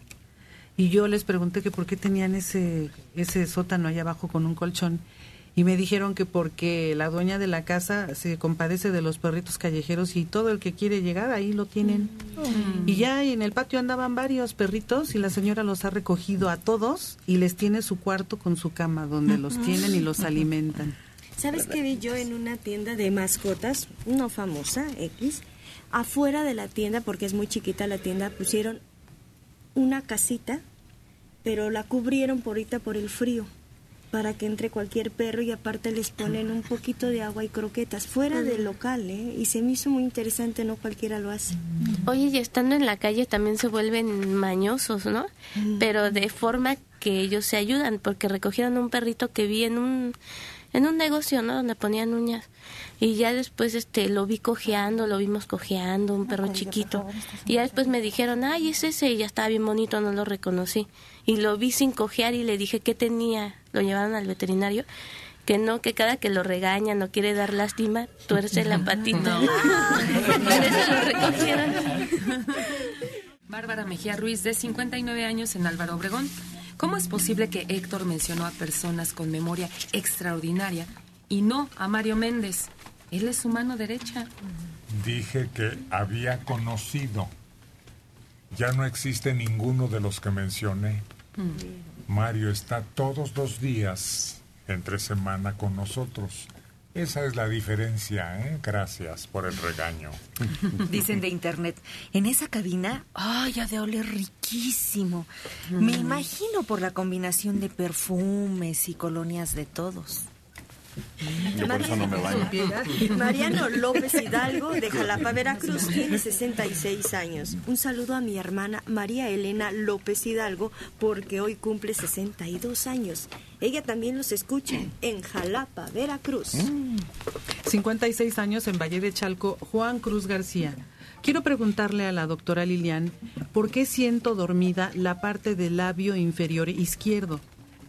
Y yo les pregunté que por qué tenían ese, ese sótano allá abajo con un colchón. Y me dijeron que porque la dueña de la casa se compadece de los perritos callejeros y todo el que quiere llegar ahí lo tienen. Y ya en el patio andaban varios perritos y la señora los ha recogido a todos y les tiene su cuarto con su cama donde los tienen y los alimentan. ¿Sabes qué vi yo en una tienda de mascotas, no famosa, X? Afuera de la tienda, porque es muy chiquita la tienda, pusieron una casita, pero la cubrieron por ahorita por el frío, para que entre cualquier perro y aparte les ponen un poquito de agua y croquetas, fuera del local, ¿eh? Y se me hizo muy interesante, no cualquiera lo hace. Oye, y estando en la calle también se vuelven mañosos, ¿no? Pero de forma que ellos se ayudan, porque recogieron un perrito que vi en un en un negocio, ¿no? Donde ponían uñas. Y ya después este lo vi cojeando, lo vimos cojeando, un perro chiquito. Y ya después me dijeron, ay, es ese, y ya estaba bien bonito, no lo reconocí. Y lo vi sin cojear y le dije qué tenía. Lo llevaron al veterinario. Que no, que cada que lo regaña, no quiere dar lástima, tuerce la patita. Por eso lo recogieron. Bárbara Mejía Ruiz, de 59 años en Álvaro Obregón. ¿Cómo es posible que Héctor mencionó a personas con memoria extraordinaria y no a Mario Méndez. Él es su mano derecha. Dije que había conocido. Ya no existe ninguno de los que mencioné. Mario está todos los días entre semana con nosotros. Esa es la diferencia, ¿eh? Gracias por el regaño. Dicen de internet, en esa cabina, ay, ha de oler riquísimo. Me imagino por la combinación de perfumes y colonias de todos. Yo por eso no me baño. Mariano López Hidalgo de Jalapa, Veracruz, tiene 66 años. Un saludo a mi hermana María Elena López Hidalgo porque hoy cumple 62 años. Ella también los escucha en Jalapa, Veracruz. 56 años en Valle de Chalco, Juan Cruz García. Quiero preguntarle a la doctora Lilian por qué siento dormida la parte del labio inferior izquierdo.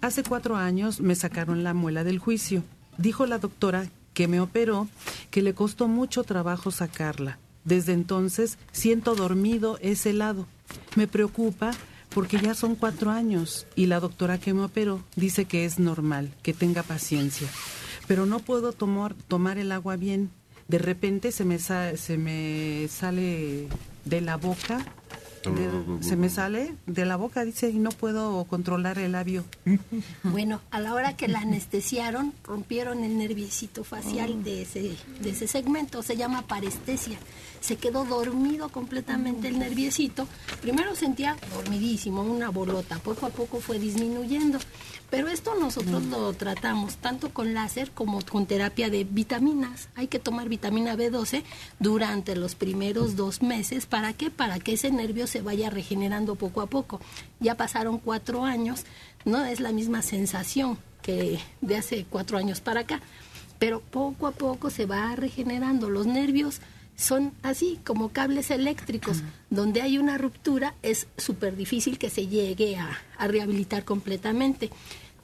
Hace cuatro años me sacaron la muela del juicio. Dijo la doctora que me operó que le costó mucho trabajo sacarla. Desde entonces siento dormido ese lado. Me preocupa porque ya son cuatro años y la doctora que me operó dice que es normal, que tenga paciencia. Pero no puedo tomar, tomar el agua bien. De repente se me, se me sale de la boca, de- se me sale de la boca, dice, y no puedo controlar el labio. Bueno, a la hora que la anestesiaron, rompieron el nerviecito facial de ese, de ese segmento, se llama parestesia. Se quedó dormido completamente el nerviecito. Primero sentía dormidísimo, una bolota, poco a poco fue disminuyendo. Pero esto nosotros lo tratamos tanto con láser como con terapia de vitaminas. Hay que tomar vitamina B12 durante los primeros dos meses. ¿Para qué? Para que ese nervio se vaya regenerando poco a poco. Ya pasaron cuatro años, no es la misma sensación que de hace cuatro años para acá, pero poco a poco se va regenerando. Los nervios son así como cables eléctricos. Donde hay una ruptura es súper difícil que se llegue a, a rehabilitar completamente.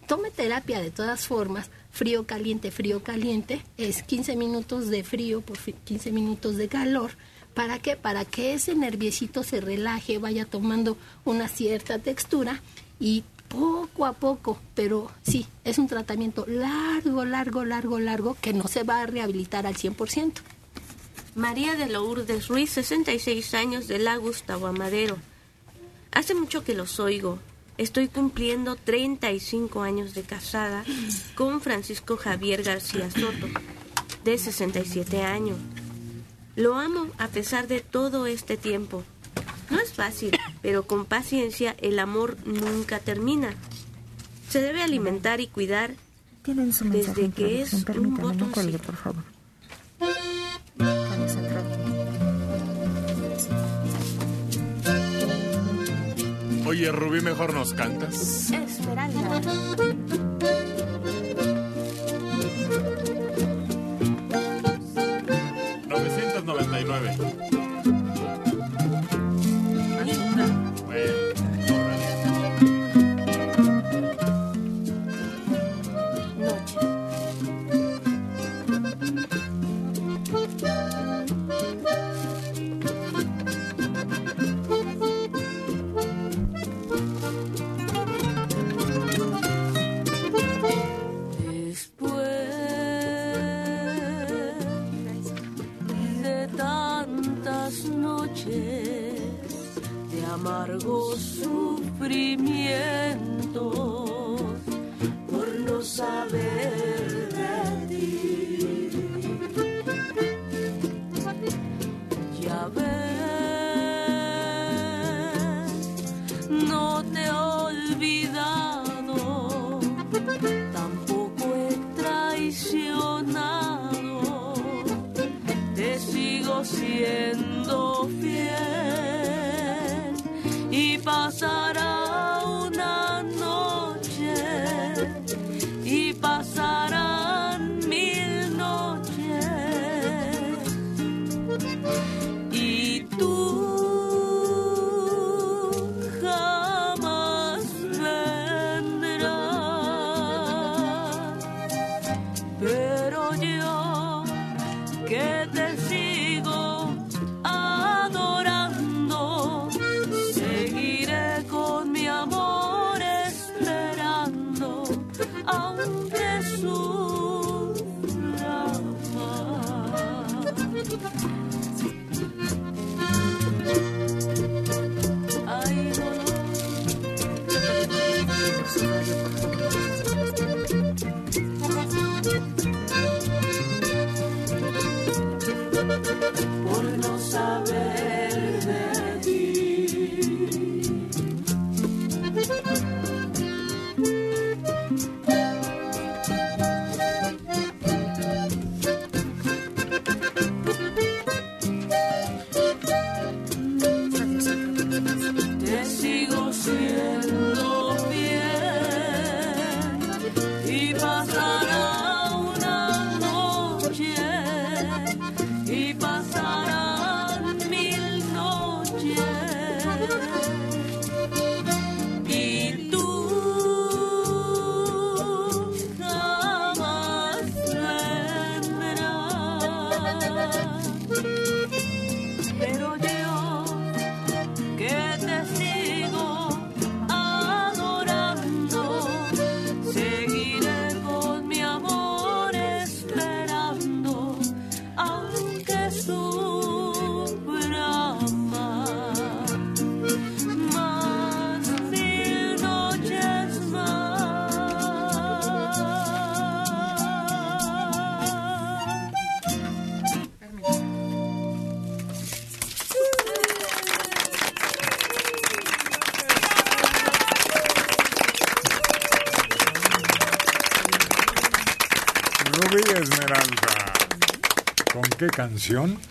Tome terapia de todas formas, frío, caliente, frío, caliente, es 15 minutos de frío por fi- 15 minutos de calor. ¿Para qué? Para que ese nerviecito se relaje, vaya tomando una cierta textura y poco a poco, pero sí, es un tratamiento largo, largo, largo, largo, que no se va a rehabilitar al 100%. María de Lourdes Ruiz, 66 años de la Gustavo Amadero. Hace mucho que los oigo. Estoy cumpliendo 35 años de casada con Francisco Javier García Soto, de 67 años. Lo amo a pesar de todo este tiempo. No es fácil, pero con paciencia el amor nunca termina. Se debe alimentar y cuidar Tienen su mensaje desde que es un botoncito. por favor. Oye, Rubí, mejor nos cantas. Esmeralda.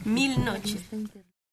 Mil noches.